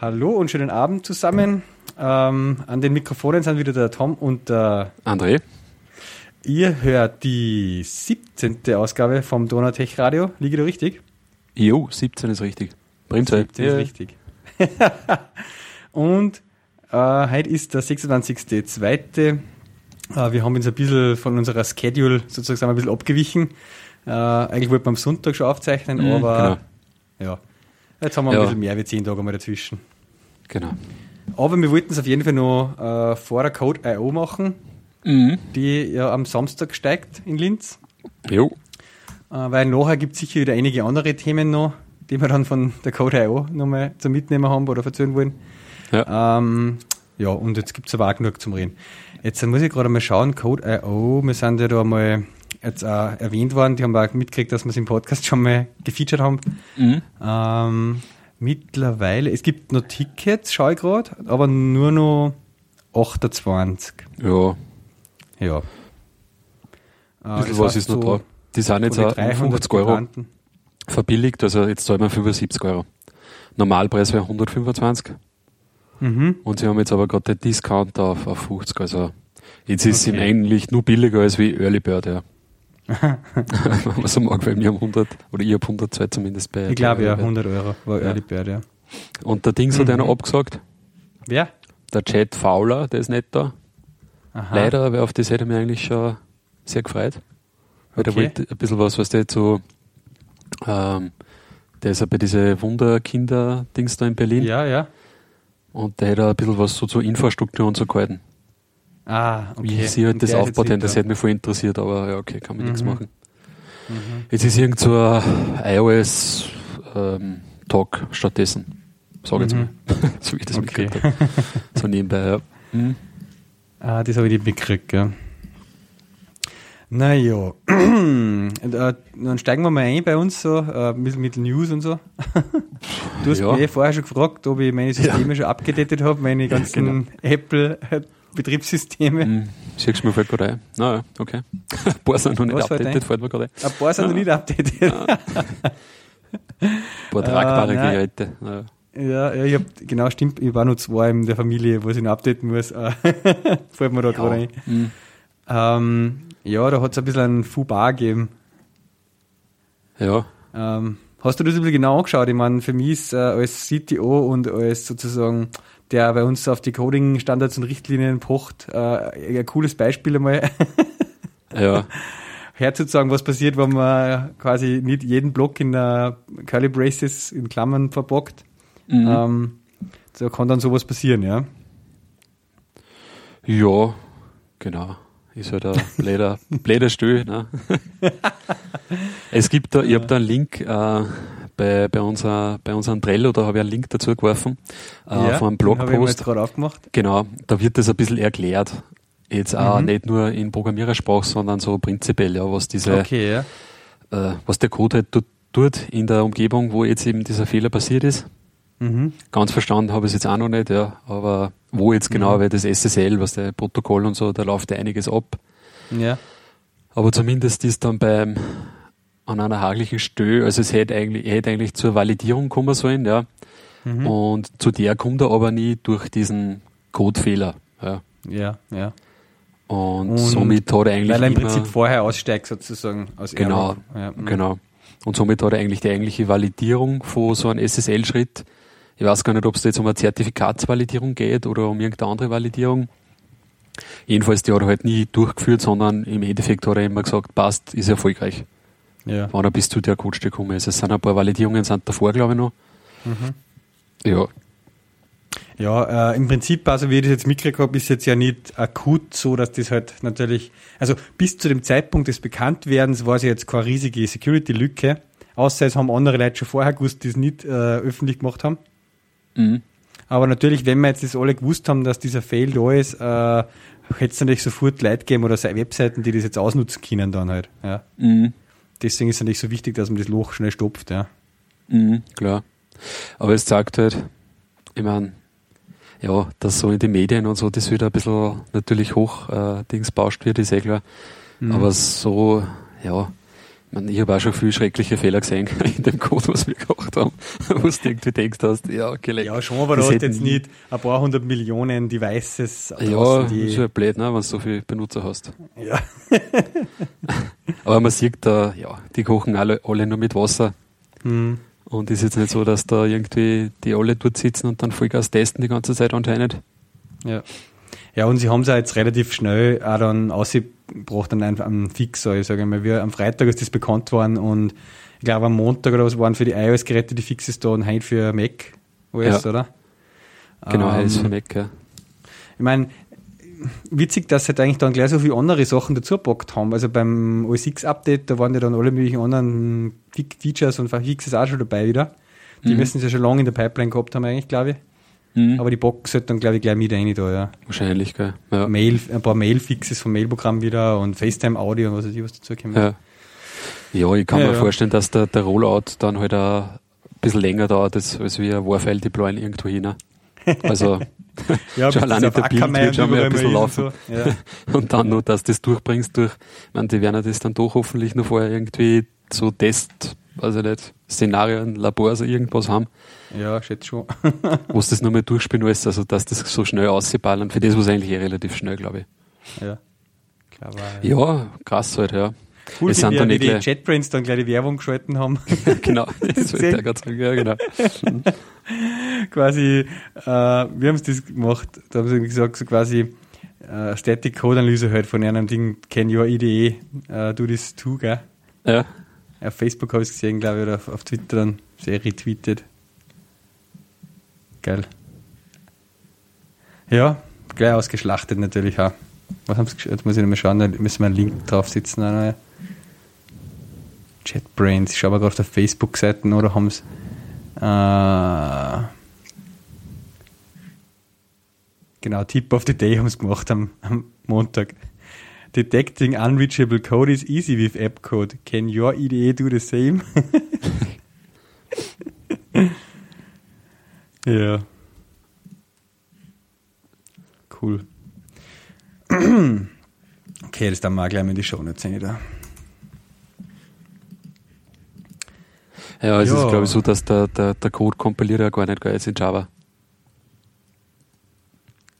Hallo und schönen Abend zusammen. Ähm, an den Mikrofonen sind wieder der Tom und der André. Ihr hört die 17. Ausgabe vom Donautech Radio. Liege da richtig? Jo, 17 ist richtig. Primzeit. 17 ja. ist richtig. und äh, heute ist der 26.02. Äh, wir haben uns ein bisschen von unserer Schedule sozusagen ein bisschen abgewichen. Äh, eigentlich wollten wir am Sonntag schon aufzeichnen, mhm, aber genau. ja, jetzt haben wir ja. ein bisschen mehr wie 10 Tage mal dazwischen. Genau. Aber wir wollten es auf jeden Fall noch äh, vor der Code IO machen, mhm. die ja am Samstag steigt in Linz. Jo. Äh, weil nachher gibt es sicher wieder einige andere Themen noch, die wir dann von der Code IO nochmal zum Mitnehmen haben oder erzählen wollen. Ja, ähm, ja und jetzt gibt es aber auch genug zum Reden. Jetzt muss ich gerade mal schauen, Code IO, wir sind ja da mal jetzt auch erwähnt worden, die haben auch mitgekriegt, dass wir es im Podcast schon mal gefeatured haben. Mhm. Ähm, Mittlerweile, es gibt noch Tickets, schaue ich gerade, aber nur noch 28. Ja. Ja. Äh, was ist noch da? Die sind jetzt auch 50 Euro Giganten. verbilligt, also jetzt zahlt man 75 Euro. Normalpreis wäre 125. Mhm. Und sie haben jetzt aber gerade den Discount auf, auf 50, also jetzt ist okay. es eigentlich nur billiger als wie Early Bird, ja. Wenn man so mag, weil wir haben 100, oder ich habe 100 Zeit zumindest bei. Ich glaube ja, 100 Euro war ja. Early Bird, ja. Und der Dings mhm. hat einer abgesagt. Wer? Der Chad Fowler, der ist nicht da. Aha. Leider, weil auf das hätte ich mich eigentlich schon sehr gefreut. Weil okay. der wollte ein bisschen was, was der so, ähm, der ist ja bei diesen Wunderkinder-Dings da in Berlin. Ja, ja. Und der hätte ein bisschen was so zur Infrastruktur und so gehalten. Ah, okay. Wie sie halt das aufbaut, das hätte mich voll interessiert, aber ja, okay, kann man mhm. nichts machen. Mhm. Jetzt ist irgend so ein iOS-Talk ähm, stattdessen. Sag jetzt mhm. mal. so wie ich das okay. mitgekriegt habe. So nebenbei, ja. Mhm. Ah, das habe ich nicht mitgekriegt, ja. Naja, dann steigen wir mal ein bei uns so, äh, mit, mit News und so. du hast ja. mich eh vorher schon gefragt, ob ich meine Systeme ja. schon abgedatet habe, meine ganzen genau. Apple Betriebssysteme. Hm, siehst du mir fällt gerade ein. Naja, okay. Ein paar sind noch nicht Was updated, fällt mir gerade ein. Ein paar sind noch nicht updated. ein paar tragbare uh, Geräte. Naja. Ja, ja, ich hab, genau, stimmt, ich war noch zwei in der Familie, wo ich noch updaten muss. fällt mir da ja. gerade ein. Mhm. Ähm, ja, da hat es ein bisschen einen Fauxpas gegeben. Ja. Ähm, hast du das ein bisschen genau angeschaut? Ich meine, für mich ist äh, als CTO und als sozusagen der bei uns auf die Coding-Standards und Richtlinien pocht, äh, ein cooles Beispiel einmal. ja. Herzusagen, was passiert, wenn man quasi nicht jeden Block in der Curly Braces in Klammern verbockt. Mhm. Ähm, so kann dann sowas passieren, ja. Ja, genau. Ist halt ein blöder, blöder Stuhl. Ne? es gibt da, ich habe da einen Link äh, bei, bei, unser, bei unserem Trello, da habe ich einen Link dazu geworfen, äh, ja, von einem Blogpost. gerade aufgemacht. Genau, da wird das ein bisschen erklärt. Jetzt auch mhm. nicht nur in Programmierersprache, sondern so prinzipiell, ja, was diese, okay, ja. äh, was der Code halt tut, tut in der Umgebung, wo jetzt eben dieser Fehler passiert ist. Mhm. Ganz verstanden habe ich es jetzt auch noch nicht, ja, aber wo jetzt genau, mhm. weil das SSL, was der Protokoll und so, da läuft ja einiges ab. Ja. Aber zumindest ist dann beim an einer haglichen Stö, also es hätte eigentlich, hätte eigentlich zur Validierung kommen sollen, ja. Mhm. Und zu der kommt er aber nie durch diesen Codefehler. Ja, ja. ja. Und, und, somit hat er eigentlich. Weil er im Prinzip vorher aussteigt, sozusagen aus Genau, ja, mhm. genau. Und somit hat er eigentlich die eigentliche Validierung von so einem SSL-Schritt. Ich weiß gar nicht, ob es jetzt um eine Zertifikatsvalidierung geht oder um irgendeine andere Validierung. Jedenfalls, die hat er halt nie durchgeführt, sondern im Endeffekt hat er immer gesagt, passt, ist erfolgreich. Ja. Wann er bis zu der Coach gekommen ist. Es sind ein paar Validierungen sind davor, glaube ich, noch. Mhm. Ja. Ja, äh, im Prinzip, also wie ich das jetzt mitgekriegt habe, ist jetzt ja nicht akut so, dass das halt natürlich, also bis zu dem Zeitpunkt des Bekanntwerdens war es ja jetzt keine riesige Security-Lücke, außer es haben andere Leute schon vorher gewusst, die es nicht äh, öffentlich gemacht haben. Mhm. Aber natürlich, wenn wir jetzt das alle gewusst haben, dass dieser Fail da ist, äh, hätte es natürlich sofort Leute geben oder Webseiten, die das jetzt ausnutzen können dann halt. Ja. Mhm deswegen ist es nicht so wichtig, dass man das Loch schnell stopft, ja. Mhm, klar. Aber es zeigt halt, ich meine, ja, dass so in den Medien und so das wieder ein bisschen natürlich hoch äh, Dings bauscht wird, ist eh klar. Mhm. Aber so, ja, ich habe auch schon viele schreckliche Fehler gesehen in dem Code, was wir gemacht haben, wo du irgendwie denkst hast, ja, okay, Ja, schon, aber da hat jetzt nicht ein paar hundert Millionen Devices. Ja, die ist ja blöd, ne, wenn du so viele Benutzer hast. Ja. aber man sieht da, ja, die kochen alle, alle nur mit Wasser. Hm. Und ist jetzt nicht so, dass da irgendwie die alle dort sitzen und dann Vollgas testen die ganze Zeit anscheinend. Ja. Ja, und sie haben es ja jetzt relativ schnell auch dann ausgebracht an einem Fixer, ich sage mal. Wir, am Freitag ist das bekannt worden und ich glaube am Montag oder was waren für die iOS-Geräte die Fixes da und heute für Mac OS, ja. oder? Genau, ähm, für Mac, ja. Ich meine, witzig, dass sie halt eigentlich dann gleich so viele andere Sachen dazu gepackt haben. Also beim OS X Update, da waren ja dann alle möglichen anderen Features und Fixes auch schon dabei wieder. Die mhm. müssen sie ja schon lange in der Pipeline gehabt haben, eigentlich, glaube ich. Mhm. Aber die Box sollte dann, glaube ich, gleich mit rein da, ja. Wahrscheinlich, gell. Ja. Mail, ein paar Mail-Fixes vom Mailprogramm wieder und FaceTime-Audio und was weiß ich, was dazu kommt. Ja. ja, ich kann ja, mir vorstellen, dass der, der Rollout dann halt auch ein bisschen länger dauert, als, als wir ein Warfile deployen irgendwo hin. Also, ja, schon alleine der Bild wird schon mal ein bisschen laufen. So. Ja. und dann nur, dass du das durchbringst durch, ich meine, die werden das dann doch hoffentlich noch vorher irgendwie so Test, also nicht, Szenarien, Labors oder irgendwas haben. Ja, schätze schon. wo du das nochmal durchspielen willst, also dass das so schnell aussieht, für das war es eigentlich eh relativ schnell, glaube ich. Ja. Klar war, ja. ja, krass halt, ja. Cool, es sind dann wie die JetBrains dann gleich die Werbung geschalten haben. genau, das wollte ich gerade sagen, ja, genau. quasi, äh, wir haben es das gemacht, da haben sie gesagt, so quasi äh, Static Code Analyse halt von einem Ding, Can Your IDE uh, do this too, gell? Ja. Auf Facebook habe ich es gesehen, glaube ich, oder auf, auf Twitter dann sehr retweetet. Geil. Ja, gleich ausgeschlachtet natürlich auch. Was haben sie Jetzt muss ich nochmal schauen, da müssen wir einen Link draufsetzen. Eine JetBrains, schaue aber gerade auf der Facebook-Seite oder haben sie. Äh, genau, Tip of the Day haben sie gemacht am, am Montag. Detecting unreachable code is easy with app code. Can your IDE do the same? ja. Cool. okay, das dann mal gleich mal in die Show nicht da. Ja, es ja. ist glaube ich so, dass der, der, der Code kompiliert ja gar nicht geil ist in Java.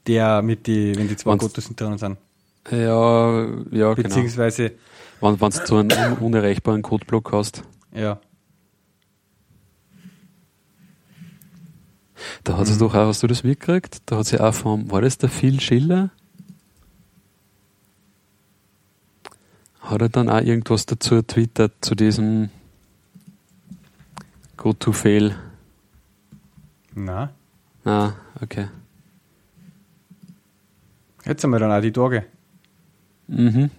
Der mit die, wenn die zwei Codes drin sind. Ja, ja, genau. Beziehungsweise. Genau. Wenn, du so einen un unerreichbaren Codeblock hast. Ja. Da hat es mhm. doch auch, hast du das mitgekriegt? Da hat sie auch vom, war das der Phil Schiller? Hat er dann auch irgendwas dazu twittert zu diesem Go to Fail? Na. Ah, okay. Jetzt haben wir dann auch die Tage. Mhm.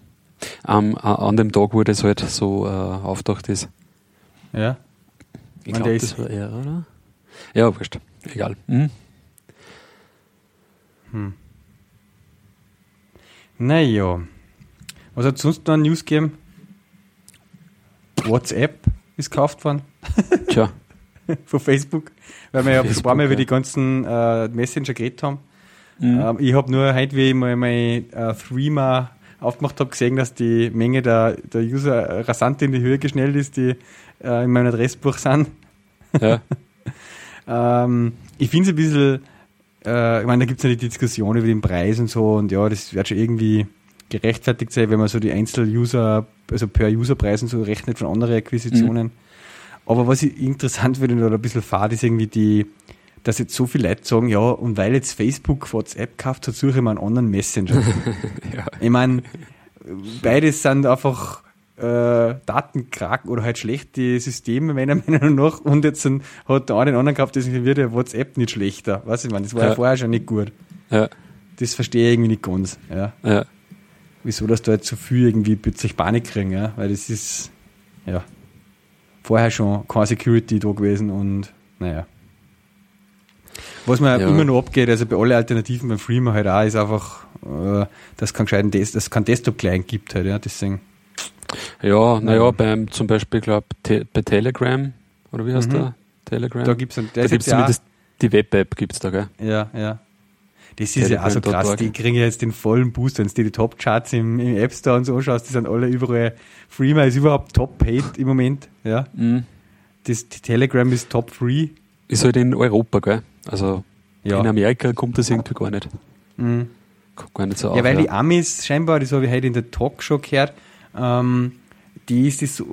Um, an dem Tag, wo das halt so äh, auftaucht ist. Ja. Ich glaube, das war er, oder? Ja, wurscht. Egal. Mhm. Hm. Naja. Was hat es sonst noch an News gegeben? WhatsApp ist gekauft worden. Tja. Von Facebook. Weil wir ja ein paar Mal über die ganzen äh, Messenger geredet haben. Mhm. Ähm, ich habe nur heute, wie ich mal mein äh, Threema aufgemacht habe, gesehen, dass die Menge der, der User rasant in die Höhe geschnellt ist, die äh, in meinem Adressbuch sind. Ja. ähm, ich finde es ein bisschen, äh, ich meine, da gibt es ja die Diskussion über den Preis und so und ja, das wird schon irgendwie gerechtfertigt sein, wenn man so die Einzel-User, also per User-Preisen so rechnet von anderen Akquisitionen. Mhm. Aber was ich interessant finde oder ein bisschen fad ist irgendwie die, dass jetzt so viele Leute sagen, ja, und weil jetzt Facebook WhatsApp kauft, so suche ich mal einen anderen Messenger. ja. Ich meine, beides sind einfach äh, Datenkraken oder halt schlechte Systeme, meiner Meinung nach. Und jetzt sind, hat der eine den anderen gehabt, deswegen wird der WhatsApp nicht schlechter. Weißt du, ich meine, das war ja. ja. vorher schon nicht gut. Ja. Das verstehe ich irgendwie nicht ganz. Ja. ja. Wieso, dass da jetzt so viel irgendwie plötzlich Panik kriegen, ja? Weil das ist, ja, vorher schon kein Security da gewesen und, naja. Was mir ja. immer noch abgeht, also bei allen Alternativen beim Freema halt auch, ist einfach, äh, dass es keinen, Des kein Desktop-Client gibt halt, ja, deswegen. Ja, naja, ähm, beim, zum Beispiel, glaube te bei Telegram, oder wie heißt mhm. der? Telegram? Da gibt's ein, da gibt's ja zumindest die Web-App gibt's da, gell? Ja, ja. Das ist ja auch so krass. Die kriegen ja jetzt den vollen Boost, wenn du dir die Top-Charts im, im, App Store und so anschaust, die sind alle überall. Freema ist überhaupt top-paid im Moment. Ja. Mhm. Das Telegram ist top free. Ist halt in Europa, gell? Also ja. in Amerika kommt das irgendwie gar nicht. Mhm. Kommt gar nicht so auf. Ja, weil ja. die Amis scheinbar, das habe ich heute in der Talkshow gehört, ähm, die ist das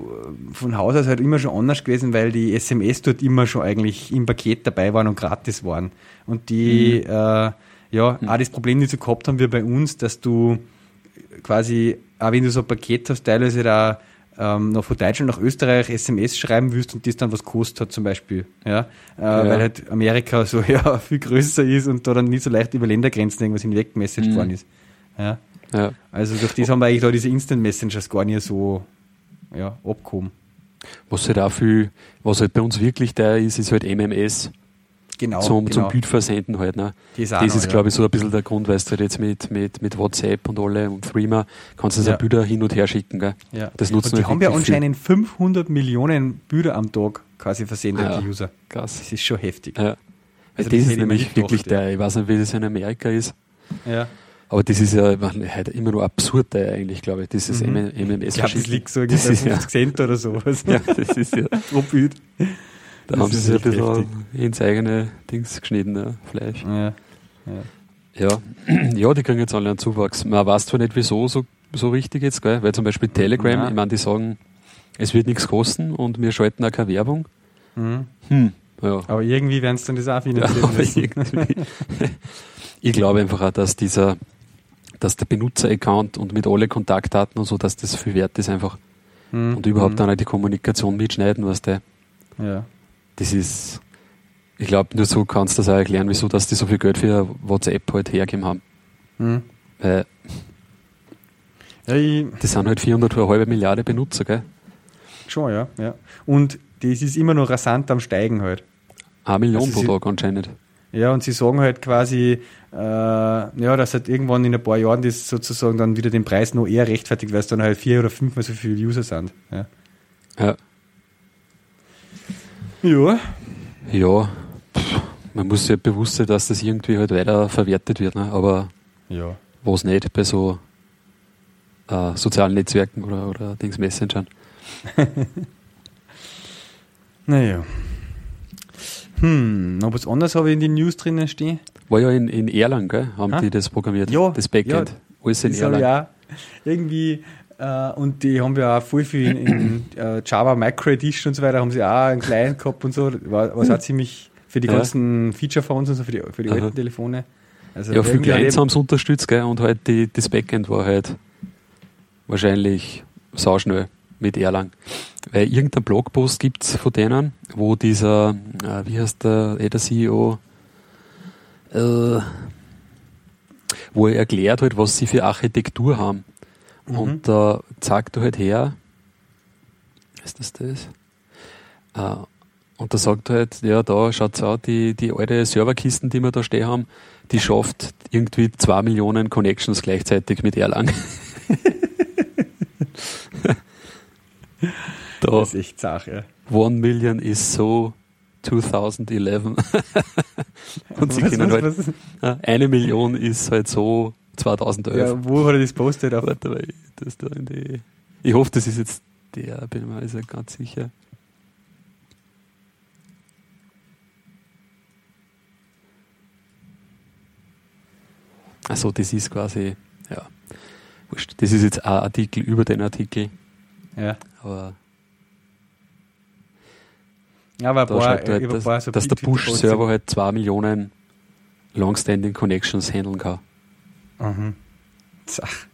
von Haus aus halt immer schon anders gewesen, weil die SMS dort immer schon eigentlich im Paket dabei waren und gratis waren. Und die, mhm. äh, ja, mhm. auch das Problem, das wir gehabt haben wir bei uns, dass du quasi, auch wenn du so ein Paket hast, teilweise da ähm, noch von Deutschland nach Österreich SMS schreiben willst und das dann was kostet hat zum Beispiel. Ja? Äh, ja. Weil halt Amerika so ja, viel größer ist und da dann nicht so leicht über Ländergrenzen irgendwas hinweg Message mhm. worden ist. Ja? ja. Also durch das haben wir eigentlich da diese Instant Messengers gar nicht so ja, abgehoben. Was halt auch viel, was halt bei uns wirklich der ist, ist halt MMS. Genau, zum, genau. zum Bildversenden halt. Ne? Das, das ist, glaube ich, so ein bisschen der Grund, weil du halt jetzt mit, mit, mit WhatsApp und alle und Threema kannst du ja. Bilder hin und her schicken. Gell? Ja. Das nutzen und die haben ja anscheinend viel. 500 Millionen Bilder am Tag quasi versendet, ja, die User. Krass. Das ist schon heftig. Ja. Also das, das ist nämlich wirklich der, ich weiß nicht, wie das in Amerika ist. Ja. Aber das ist ja heute immer nur absurd eigentlich, glaube ich, dieses mhm. MMS. Ich glaube, das liegt so das ist 50 Cent oder sowas. Ja, das ist ja. Bild. Da das haben sie sich ein bisschen heftig. ins eigene Dings geschnitten, ja, Fleisch. Ja. Ja. ja. ja, die kriegen jetzt alle einen Zuwachs. Man weiß zwar nicht, wieso so, so richtig jetzt, gell? weil zum Beispiel Telegram, ja. ich meine, die sagen, es wird nichts kosten und wir schalten auch keine Werbung. Mhm. Hm, ja. Aber irgendwie werden es dann das auch finanzieren ja, ich glaube einfach auch, dass dieser dass der Benutzer-Account und mit alle Kontaktdaten und so, dass das viel wert ist einfach. Mhm. Und überhaupt mhm. dann auch die Kommunikation mitschneiden, was der. Ja. Das ist, ich glaube, nur so kannst du das auch erklären, wieso, dass die so viel Geld für WhatsApp halt hergeben haben. Mhm. Weil, ja, das sind halt 400 für eine halbe Milliarde Benutzer, gell? Schon, ja, ja. Und das ist immer noch rasant am Steigen halt. Eine Million also pro Tag anscheinend. Ja, und sie sagen halt quasi, äh, ja, dass halt irgendwann in ein paar Jahren das sozusagen dann wieder den Preis noch eher rechtfertigt, weil es dann halt vier oder fünfmal so viele User sind. Ja. Ja. Ja. Ja. Pff, man muss sich ja bewusst sein, dass das irgendwie halt weiter verwertet wird, ne? aber ja. was nicht bei so äh, sozialen Netzwerken oder, oder Dings Messengern. naja. Hm, noch was anderes habe ich in den News drinnen stehen. War ja in, in Erlang, gell? Haben ha? die das programmiert? Ja. Das Backend. Ja, Alles in Erlang. Ja, irgendwie, äh, und die haben ja auch voll viel in, in uh, Java Micro Edition und so weiter, haben sie auch einen Client gehabt und so. War, was hat ziemlich für die ganzen Feature Phones und so, für die, für die alten Telefone. Also ja, viele Clients haben es unterstützt, gell? Und halt die, das Backend war halt wahrscheinlich sauschnell mit Erlang. Weil irgendein Blogpost gibt es von denen, wo dieser, äh, wie heißt der, eh der CEO, äh, wo er erklärt halt, was sie für Architektur haben. Mhm. Und da äh, zeigt er halt her, ist das das? Äh, und da sagt er halt, ja, da schaut's aus, die, die alte Serverkisten, die wir da stehen haben, die schafft irgendwie zwei Millionen Connections gleichzeitig mit Erlang. Da. Das ist echt Sache. One Million is so 2011. Und sie was, können was, halt, was? eine Million ist halt so 2011. Ja, wo hat er das postet? Auf? Warte, weil das da in die, ich hoffe, das ist jetzt der, bin mir also ganz sicher. Achso, das ist quasi, ja, wurscht. Das ist jetzt ein Artikel über den Artikel. Ja. Aber ja, aber da boah, halt, dass, so dass der Push-Server halt zwei Millionen Long-Standing Connections handeln kann. Mhm. Zach.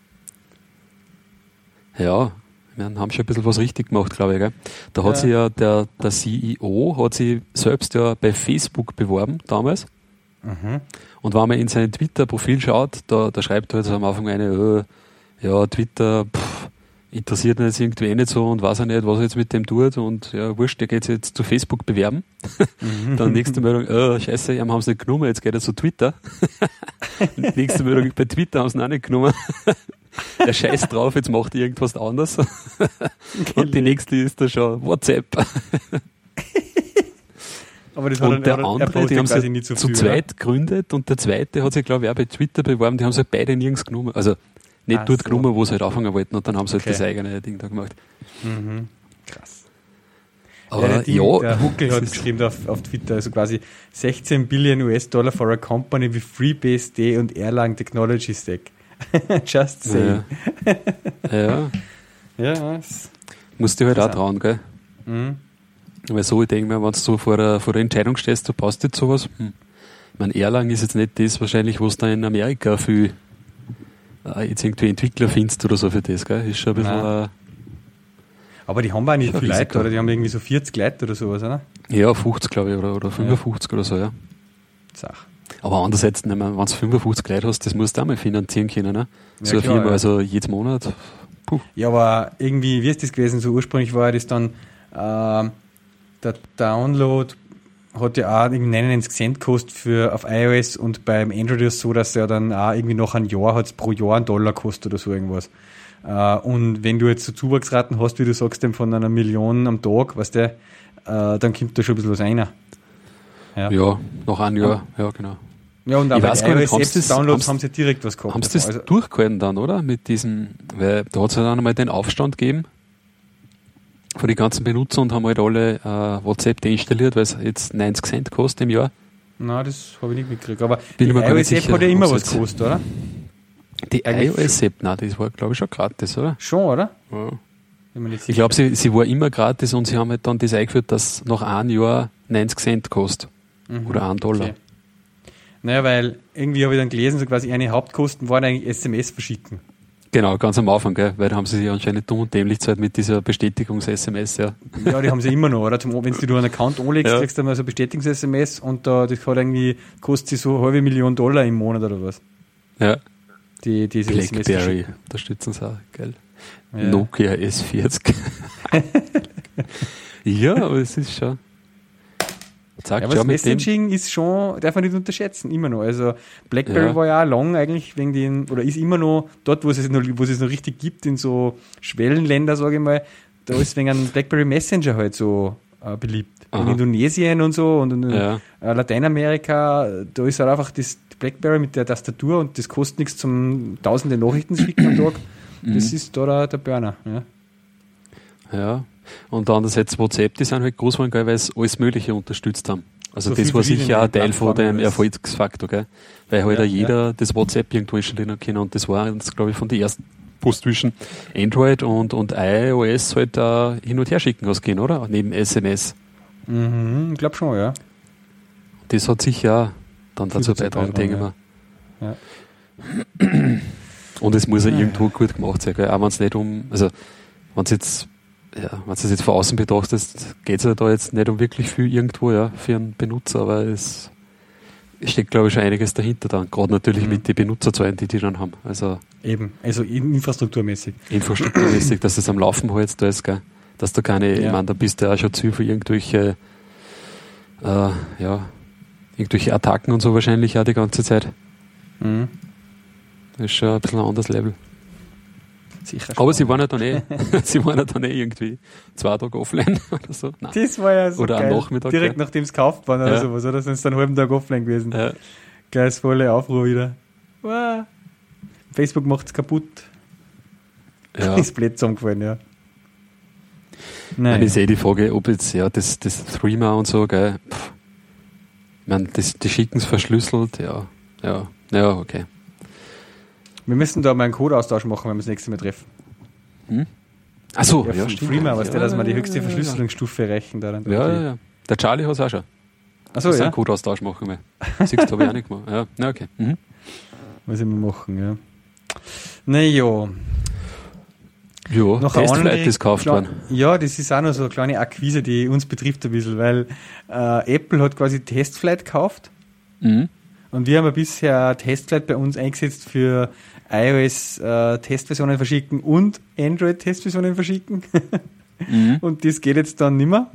Ja, wir haben schon ein bisschen was richtig gemacht, glaube ich. Gell? Da ja. hat sich ja der, der CEO hat sich selbst ja bei Facebook beworben damals. Mhm. Und wenn man in sein Twitter-Profil schaut, da, da schreibt er halt am Anfang eine, äh, ja, Twitter, pff, interessiert ihn jetzt irgendwie eh nicht so und weiß auch nicht, was er jetzt mit dem tut und ja, wurscht, der geht jetzt zu Facebook bewerben. Mhm. Dann nächste Meldung, oh, scheiße, haben sie nicht genommen, jetzt geht er zu Twitter. nächste Meldung, bei Twitter haben sie ihn auch nicht genommen. er scheißt drauf, jetzt macht er irgendwas anderes. und die nächste ist da schon WhatsApp. Aber das und der andere, die haben sie zu viel, zweit gegründet und der zweite hat sich, glaube ich, auch bei Twitter beworben, die haben sie beide nirgends genommen. Also nicht Ach dort so. genommen, wo sie halt anfangen wollten und dann haben sie halt okay. das eigene Ding da gemacht. Mhm. Krass. Aber ja, Ding, ja, der Huckel hat geschrieben auf, auf Twitter, also quasi 16 Billion US-Dollar for a company with FreeBSD und Erlang Technology Stack. Just saying. Ja. ja. ja Musst du halt auch trauen, gell? Mhm. Weil so, ich denke mir, wenn du vor der, vor der Entscheidung stehst, du passt jetzt sowas. Hm. Ich meine, Erlang ist jetzt nicht das wahrscheinlich, was du in Amerika viel jetzt irgendwie Entwickler findest oder so für das, gell? Ist schon ein bisschen. Äh, aber die haben auch nicht viele Leute, oder? Die haben irgendwie so 40 Leute oder sowas, oder? Ja, 50, glaube ich, oder, oder 55 ja. oder so, ja. Sach. Aber andererseits, wenn du 55 Leute hast, das musst du auch mal finanzieren können, ne? So ja, klar, Firma, ja. also jedes Monat. Puh. Ja, aber irgendwie, wie ist das gewesen? So ursprünglich war das dann, äh, der Download hat ja auch irgendwie 99 Cent gekostet für, auf iOS und beim Android ist es so, dass er dann auch irgendwie nach einem Jahr hat pro Jahr einen Dollar kostet oder so irgendwas. Uh, und wenn du jetzt so Zuwachsraten hast, wie du sagst, von einer Million am Tag, weißt du, uh, dann kommt da schon ein bisschen was rein. Ja, ja nach einem Jahr, ja, genau. Ja, und auch bei iOS Downloads haben sie direkt was gehabt. Haben sie das also, durchgehalten dann, oder? Mit diesem, weil da hat es ja dann einmal den Aufstand gegeben von den ganzen Benutzer und haben halt alle äh, WhatsApp deinstalliert, weil es jetzt 90 Cent kostet im Jahr. Nein, das habe ich nicht mitgekriegt. Aber Bin die iOS-App hat ja immer was gekostet, oder? Die iOS-App, nein, das war, glaube ich, schon gratis, oder? Schon, oder? Ja. Ich glaube, sie, sie war immer gratis und sie haben halt dann das eingeführt, dass nach einem Jahr 90 Cent kostet. Mhm. Oder 1 Dollar. Okay. Naja, weil irgendwie habe ich dann gelesen, so quasi eine Hauptkosten waren eigentlich SMS verschicken. Genau, ganz am Anfang, gell? weil da haben sie sich anscheinend dumm und dämlich Zeit mit dieser Bestätigungs-SMS, ja. Ja, die haben sie immer noch, oder? Wenn du dir einen Account anlegst, ja. kriegst du mal so Bestätigungs-SMS und da, das hat irgendwie, kostet sie so eine halbe Million Dollar im Monat oder was. Ja. Die, diese Blackberry unterstützen sie auch, gell? Ja. Nokia S40. ja, aber es ist schon. Zack, ja, aber das Messaging ist schon, darf man nicht unterschätzen, immer noch. Also BlackBerry ja. war ja lang eigentlich wegen den, oder ist immer noch dort, wo es es noch, wo es es noch richtig gibt, in so Schwellenländer, sage ich mal, da ist wegen einem BlackBerry Messenger halt so äh, beliebt. Aha. In Indonesien und so und in ja. äh, Lateinamerika, da ist halt einfach das BlackBerry mit der Tastatur und das kostet nichts zum tausende Nachrichten schicken am Tag. Das mhm. ist da der, der Burner. Ja. ja, und andererseits WhatsApp, die sind halt groß geworden, weil sie alles Mögliche unterstützt haben. Also so das war sicher auch Teil von dem Erfolgsfaktor, gell? Weil halt ja, jeder ja. das WhatsApp irgendwo installieren kann und das war, das glaube ich, von den ersten Post zwischen Android und, und iOS halt uh, hin und her schicken hast gehen, oder? Neben SMS. Mhm, ich glaube schon, ja. Das hat sicher auch dann dazu beitragen, denke ich mal. Ja. Und es muss ja irgendwo gut gemacht sein, gell? auch wenn es nicht um, also wenn es jetzt ja, wenn du das jetzt von außen betrachtest, geht es ja da jetzt nicht um wirklich viel irgendwo, ja, für einen Benutzer, aber es steckt, glaube ich, schon einiges dahinter dann. Gerade natürlich mhm. mit den Benutzerzahlen, die die dann haben. Also Eben, also infrastrukturmäßig. Infrastrukturmäßig, dass es am Laufen halt da ist, gell? Dass du keine, ja. ich meine, da bist du auch schon zu für irgendwelche, äh, ja, irgendwelche Attacken und so wahrscheinlich auch die ganze Zeit. Mhm. Das ist schon ein bisschen ein anderes Level. Sicher Aber sie waren ja dann eh, sie waren ja dann eh irgendwie zwei Tage offline oder so. Nein. Das war ja so Oder geil. am Nachmittag. Direkt ja. nachdem es gekauft waren oder ja. sowas, oder? Sind sie dann einen halben Tag offline gewesen. Ja. Gleich volle Aufruhr wieder. Wow. Facebook macht es kaputt. Ja. Ist blöd zusammengefallen, ja. Nein. Ich sehe die Frage, ob jetzt, ja, das, das Threema und so, gell, pff. Ich meine, das, die schicken es verschlüsselt, ja. Ja, ja, okay. Wir müssen da mal einen Codeaustausch machen, wenn wir das nächste Mal treffen. Hm? Achso, ja, ja stimmt. Freema, was ja, der, dass wir die höchste Verschlüsselungsstufe erreichen. Da dann ja, ja, ja. Der Charlie hat es auch schon. Achso, ja. einen Codeaustausch machen wir. Siehst du, habe ich auch nicht gemacht. Ja, ja okay. Mhm. Was wir machen, ja. Naja. Ja, noch Testflight ist gekauft worden. Ja, das ist auch noch so eine kleine Akquise, die uns betrifft ein bisschen, weil äh, Apple hat quasi Testflight gekauft. Mhm. Und wir haben ja bisher Testflight bei uns eingesetzt für iOS-Testversionen äh, verschicken und Android-Testversionen verschicken. mhm. Und das geht jetzt dann nimmer.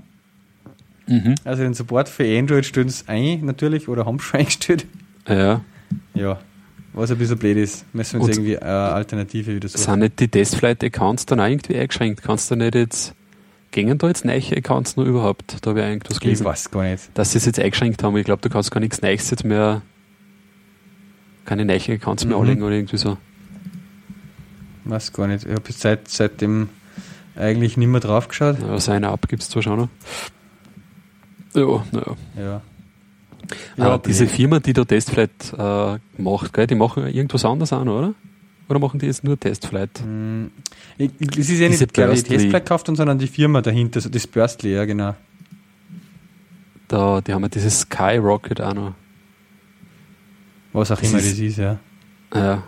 Mhm. Also den Support für Android stellen sie ein, natürlich, oder haben schon eingestellt. Ja. Ja. Was ein bisschen blöd ist. Müssen wir uns irgendwie eine Alternative wieder suchen. Sind nicht die Testflight-Accounts dann auch irgendwie eingeschränkt? Kannst du nicht jetzt gingen da jetzt neue Accounts nur überhaupt? Da habe ich irgendwas gelesen. Ich weiß gar nicht. Dass sie es jetzt eingeschränkt haben. Ich glaube, du kannst gar nichts Neues jetzt mehr, keine neuen Accounts mehr mhm. anlegen oder irgendwie so. Weiß gar nicht. Ich habe seit, seitdem eigentlich nicht mehr drauf geschaut. Ja, seine es zwar schon noch. Ja, naja. Ja. ja. Aber diese Firma, die da Testflight äh, macht, gell, die machen irgendwas anderes auch noch, oder? Oder machen die jetzt nur Testflight? Hm, es ist ja nicht, glaube ich, Testflight kauft, sondern die Firma dahinter, das Burstly, ja, genau. Da, die haben ja dieses Skyrocket auch noch. Was auch das immer ist, das ist, ja. Ja.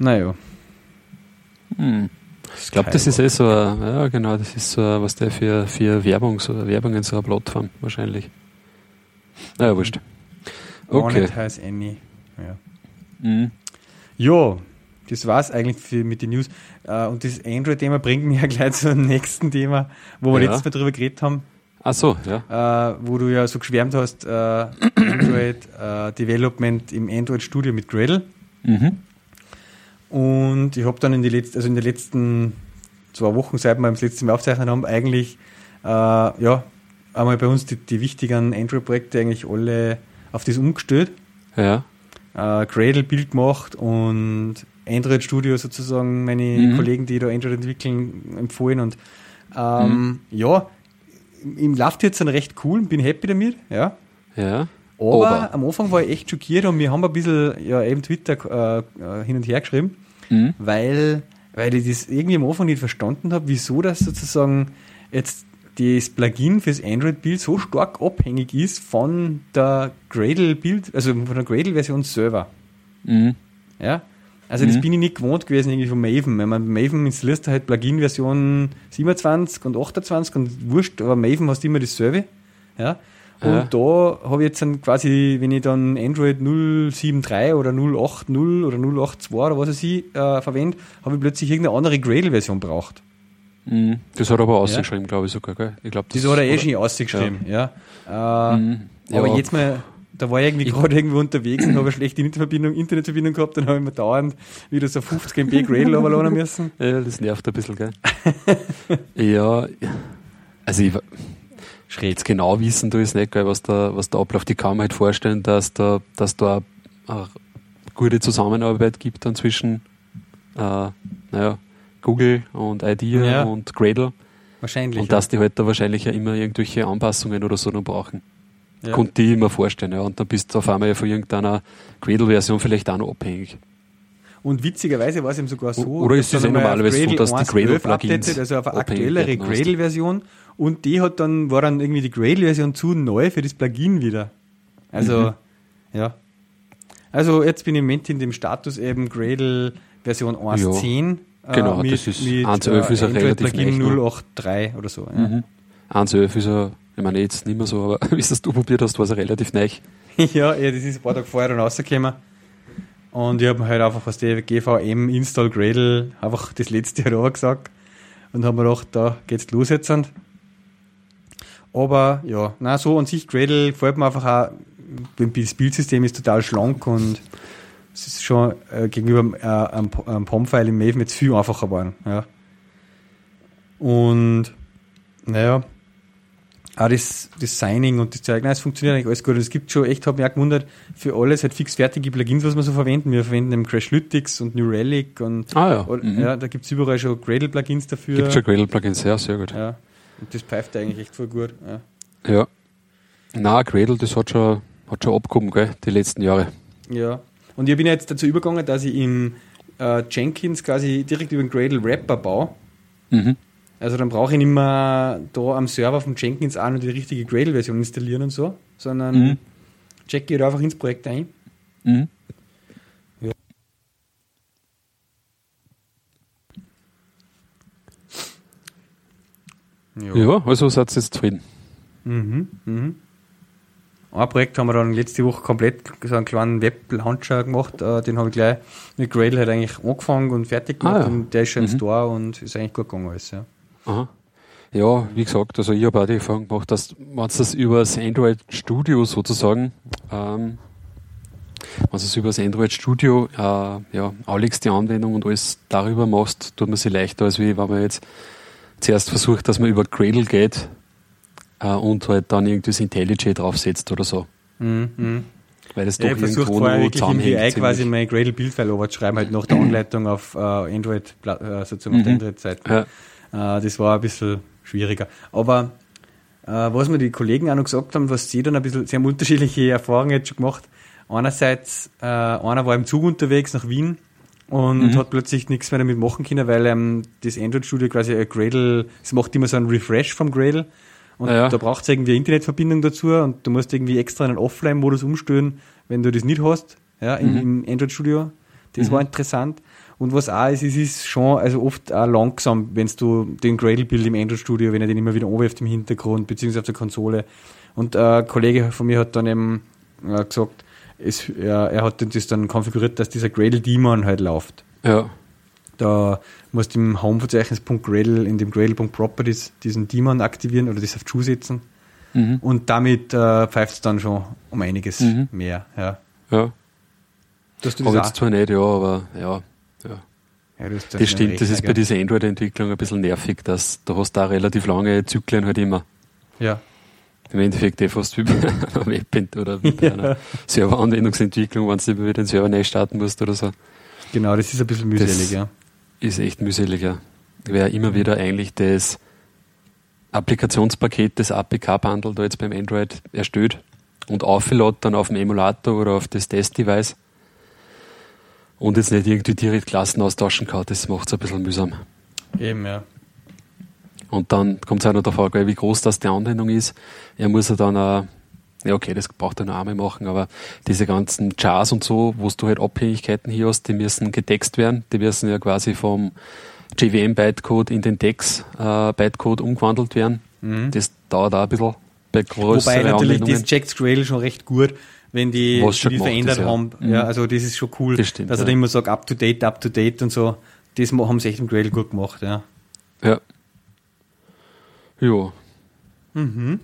Naja. Hm. Ich glaube, das ist eh so, ja genau, das ist so, was der für, für Werbung, so Werbung in so einer Plattform wahrscheinlich. Naja, wurscht. Okay. Monetize Any. Ja. Mhm. Jo, das war's eigentlich für, mit den News. Uh, und das Android-Thema bringt mich ja gleich zum nächsten Thema, wo wir ja. letztes Mal drüber geredet haben. Ach so, ja. Uh, wo du ja so geschwärmt hast, uh, Android Development im Android Studio mit Gradle. Mhm. Und ich habe dann in, die letzten, also in den letzten zwei Wochen, seit wir das letzte Mal aufzeichnen haben, eigentlich ja, einmal bei uns die, die wichtigen Android-Projekte eigentlich alle auf das umgestellt. Ja. Äh, Gradle-Bild gemacht und Android Studio sozusagen meine mhm. Kollegen, die da Android entwickeln, empfohlen. Und ähm, mhm. ja, im läuft jetzt dann recht cool, bin happy damit, ja. Ja. Aber Ober. am Anfang war ich echt schockiert und wir haben ein bisschen ja, eben Twitter äh, hin und her geschrieben, mhm. weil, weil ich das irgendwie am Anfang nicht verstanden habe, wieso das sozusagen jetzt das Plugin fürs Android-Bild so stark abhängig ist von der Gradle-Bild, also von der Gradle-Version selber. Mhm. Ja. Also das mhm. bin ich nicht gewohnt gewesen irgendwie von Maven. Wenn man Maven installierst, halt Plugin-Version 27 und 28 und wurscht, aber Maven hast immer dasselbe. Ja. Und ja. da habe ich jetzt dann quasi, wenn ich dann Android 073 oder 080 oder 082 oder was weiß ich äh, verwende, habe ich plötzlich irgendeine andere Gradle-Version braucht. Mhm. Das hat er aber ausgeschrieben, ja. glaube ich sogar, gell? Ich glaub, das, das hat er eh schon ausgeschrieben, ja. ja. Äh, mhm. Aber ja. jetzt mal, da war ich irgendwie gerade irgendwo unterwegs und habe eine schlechte Internetverbindung, Internetverbindung gehabt, dann habe ich mir dauernd wieder so 50 MB Gradle runterladen müssen. Ja, das nervt ein bisschen, gell? ja, also ich jetzt genau wissen du es nicht, gell, was da, was da abläuft. Ich kann mir halt vorstellen, dass da, dass da eine gute Zusammenarbeit gibt dann zwischen, äh, naja, Google und Idea ja. und Gradle. Wahrscheinlich. Und dass die halt da wahrscheinlich ja immer irgendwelche Anpassungen oder so noch brauchen. Ja. Konnte ich immer vorstellen, ja. Und dann bist du auf einmal ja von irgendeiner Gradle-Version vielleicht auch noch abhängig. Und witzigerweise war es eben sogar so. Oder ist es ja normalerweise so, dass die Gradle-Plugins. Also auf eine aktuellere Gradle-Version. Und die hat dann, war dann irgendwie die Gradle-Version zu neu für das Plugin wieder. Also, mhm. ja. Also jetzt bin ich im Moment in dem Status eben Gradle Version 1.10 Genau, mit, das ist mit, 1.11 ist ja relativ Plugin 083 oder so. Ja. Mhm. 1.11 ist ja, ich meine jetzt nicht mehr so, aber wie es du probiert hast, war es ja relativ neu. ja, ja, das ist ein paar Tage vorher dann rausgekommen. Und ich habe mir halt einfach aus der GVM Install Gradle einfach das letzte Jahr gesagt und habe mir gedacht, da geht's los jetzt. Aber ja, na so an sich Gradle gefällt mir einfach auch, das Bildsystem ist total schlank und es ist schon äh, gegenüber äh, einem, einem POM-File im Maven jetzt viel einfacher geworden. Ja. Und naja, auch das, das Signing und das Zeug, nein, es funktioniert eigentlich alles gut. Und es gibt schon echt, habe mich auch gewundert, für alles halt fix fertige Plugins, was wir so verwenden. Wir verwenden eben Crashlytics und New Relic und ah, ja. mhm. ja da gibt es überall schon Gradle-Plugins dafür. Gibt schon Gradle-Plugins, ja, sehr gut. Ja. Und das pfeift eigentlich echt voll gut. Ja. ja. Na, Gradle, das hat schon, hat schon abgehoben, gell, die letzten Jahre. Ja. Und ich bin jetzt dazu übergegangen, dass ich im äh, Jenkins quasi direkt über den Gradle Wrapper baue. Mhm. Also dann brauche ich nicht mehr da am Server von Jenkins an und die richtige Gradle-Version installieren und so, sondern mhm. checke ich einfach ins Projekt ein. Mhm. Ja. also seid ihr jetzt zufrieden. Mhm. Mhm. Ein Projekt haben wir dann letzte Woche komplett so einen kleinen Web-Launcher gemacht. Äh, den habe ich gleich mit Gradle halt eigentlich angefangen und fertig gemacht. Ah, ja. Und der ist schon mhm. Store und ist eigentlich gut gegangen alles. Ja. Aha. Ja, wie gesagt, also ich habe auch die Erfahrung gemacht, dass man das über das Android Studio sozusagen ähm, du es über das Android Studio äh, ja, anlegst, die Anwendung und alles darüber machst, tut man sich leichter, als wie wenn man jetzt zuerst versucht, dass man über Gradle geht äh, und halt dann irgendwie das IntelliJ draufsetzt oder so. Mhm. Weil das ja, doch ich irgendwo vorher wirklich im VI quasi mein Gradle Bildfile schreiben, halt nach der Anleitung auf äh, Android, äh, sozusagen mhm. auf der Android-Seite. Ja. Äh, das war ein bisschen schwieriger. Aber äh, was mir die Kollegen auch noch gesagt haben, was sie dann ein bisschen, sie haben unterschiedliche Erfahrungen jetzt schon gemacht. Einerseits, äh, einer war im Zug unterwegs nach Wien und mhm. hat plötzlich nichts mehr damit machen können, weil ähm, das Android-Studio quasi ein Gradle, es macht immer so einen Refresh vom Gradle und ja, da braucht es irgendwie eine Internetverbindung dazu und du musst irgendwie extra einen Offline-Modus umstellen, wenn du das nicht hast, ja, im, mhm. im Android-Studio. Das mhm. war interessant. Und was auch ist, es ist schon also oft auch langsam, wenn du den Gradle-Bild im Android-Studio, wenn er den immer wieder anwirft im Hintergrund, beziehungsweise auf der Konsole. Und äh, ein Kollege von mir hat dann eben äh, gesagt, es, er, er hat das dann konfiguriert, dass dieser Gradle-Daemon halt läuft. Ja. Da musst du im Home-Verzeichnis.gradle, in dem Gradle.properties diesen Daemon aktivieren oder das auf True setzen. Mhm. Und damit äh, pfeift es dann schon um einiges mhm. mehr. Ja. ja. Das du das jetzt zwar nicht, ja, aber ja. ja. ja das, das stimmt, Rechner, das ist bei dieser Android-Entwicklung ein bisschen nervig, dass du hast da relativ lange Zyklen halt immer. Ja. Im Endeffekt eh fast wie bei einer Webent oder wie bei ja. einer Serveranwendungsentwicklung, wenn du wieder den Server neu starten musst oder so. Genau, das ist ein bisschen mühselig, das, ja ist echt mühseliger. Wäre immer wieder eigentlich das Applikationspaket das APK-Bundle da jetzt beim Android erstellt und auflädt dann auf dem Emulator oder auf das Test-Device und jetzt nicht irgendwie direkt Klassen austauschen kann. Das macht es ein bisschen mühsam. Eben, ja. Und dann kommt es auch noch darauf an, wie groß das die Anwendung ist. Er muss ja dann auch ja, okay, das braucht er noch einmal machen, aber diese ganzen Jars und so, wo du halt Abhängigkeiten hier hast, die müssen getext werden. Die müssen ja quasi vom JVM-Bytecode in den DEX-Bytecode äh, umgewandelt werden. Mhm. Das dauert auch ein bisschen bei größeren Wobei natürlich das checkt Gradle schon recht gut, wenn die, die verändert ist, ja. haben. Mhm. Ja, also das ist schon cool, das stimmt, dass er ja. immer sagt, up to date, up to date und so. Das haben sie echt im Gradle gut gemacht, ja. Ja. Jo. Mhm.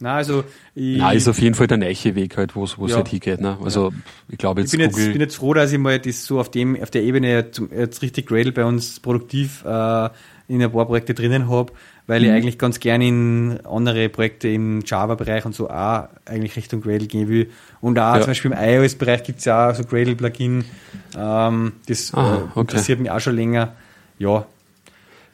Na, also ich, Nein, ist auf jeden Fall der neue Weg halt, wo es ja. halt hingeht. Ne? Also ich glaube jetzt, ich bin jetzt, bin jetzt froh, dass ich mal das so auf dem auf der Ebene jetzt richtig Gradle bei uns produktiv äh, in ein paar Projekte drinnen habe, weil mhm. ich eigentlich ganz gerne in andere Projekte im Java-Bereich und so auch eigentlich Richtung Gradle gehen will. Und auch ja. zum Beispiel im iOS-Bereich gibt es ja auch so Gradle-Plugin. Ähm, das ah, äh, okay. interessiert mich auch schon länger. Ja.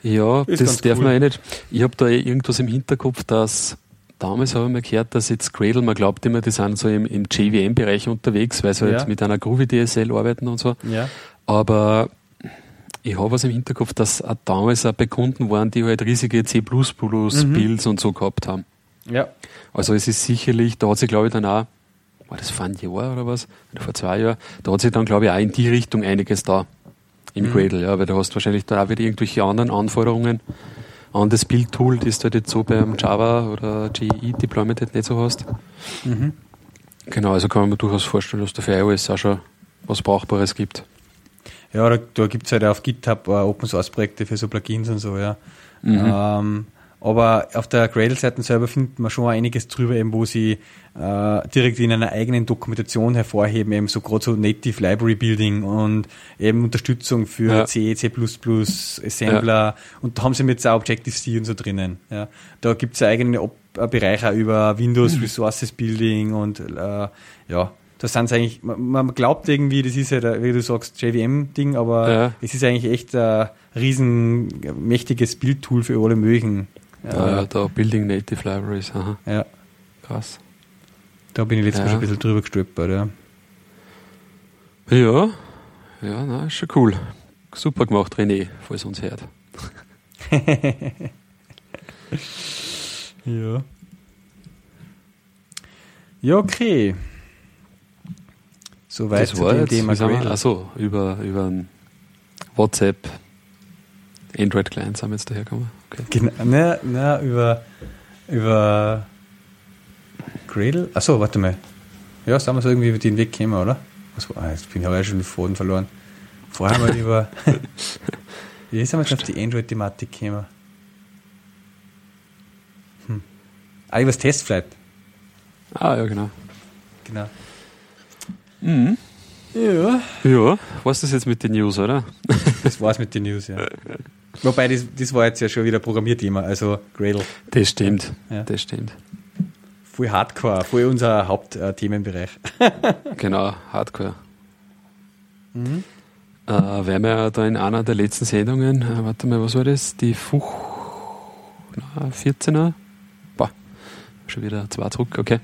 Ja, das darf cool. man eh nicht. Ich habe da eh irgendwas im Hinterkopf, dass damals habe ich mal gehört, dass jetzt Gradle, man glaubt immer, die sind so im, im JVM-Bereich unterwegs, weil sie halt ja. halt mit einer Groovy DSL arbeiten und so. Ja. Aber ich habe was im Hinterkopf, dass auch damals auch bei Kunden waren, die halt riesige C++-Builds mhm. und so gehabt haben. Ja. Also es ist sicherlich, da hat sich glaube ich dann auch, war das vor einem Jahr oder was? Oder vor zwei Jahren, da hat sich dann glaube ich auch in die Richtung einiges da im mhm. Gradle, ja, weil da hast du wahrscheinlich da auch wieder irgendwelche anderen Anforderungen an das Build-Tool, das du halt jetzt so beim Java oder GE-Deployment halt nicht so hast. Mhm. Genau, also kann man mir durchaus vorstellen, dass da für iOS auch schon was Brauchbares gibt. Ja, da, da gibt es halt auf GitHub Open Source Projekte für so Plugins und so, ja. Mhm. Ähm, aber auf der Gradle-Seite selber findet man schon einiges drüber, eben, wo sie äh, direkt in einer eigenen Dokumentation hervorheben, eben so gerade so Native Library Building und eben Unterstützung für ja. C, C++, Assembler ja. und da haben sie mit auch Objective-C und so drinnen. Ja. Da gibt es eigene Ob äh, Bereiche über Windows mhm. Resources Building und äh, ja, da sind eigentlich, man, man, glaubt irgendwie, das ist ja, der, wie du sagst, JVM-Ding, aber ja. es ist eigentlich echt ein riesen mächtiges Bildtool für alle möglichen ja, ja, da Building Native Libraries, aha. Ja. Krass. Da bin ich letztes Mal schon ein bisschen drüber gestolpert, ja. Ja, ja, na, ist schon cool. Super gemacht, René, falls uns hört. ja. Ja, okay. Soweit zu dem Thema Achso, über, über WhatsApp Android-Clients haben wir jetzt daherkommen. Okay. Genau, ne, ne, über, über Gradle. Achso, warte mal. Ja, sagen wir so irgendwie über den Weg gekommen, oder? Was, ah, jetzt bin ich aber schon den Faden verloren. Vorher mal über. Wie sind wir jetzt auf die Android-Thematik gekommen? Hm. Ah, über das Testflight. Ah, ja, genau. Genau. Mhm. Ja. Ja, was das jetzt mit den News, oder? Das war's mit den News, ja. Wobei, das, das war jetzt ja schon wieder Programmierthema, also Gradle. Das stimmt, ja. das stimmt. Voll Hardcore, voll unser Hauptthemenbereich. genau, Hardcore. Mhm. Äh, wir da in einer der letzten Sendungen, äh, warte mal, was war das? Die Fuch, na, 14er? Boah, schon wieder zwei zurück, okay. Äh,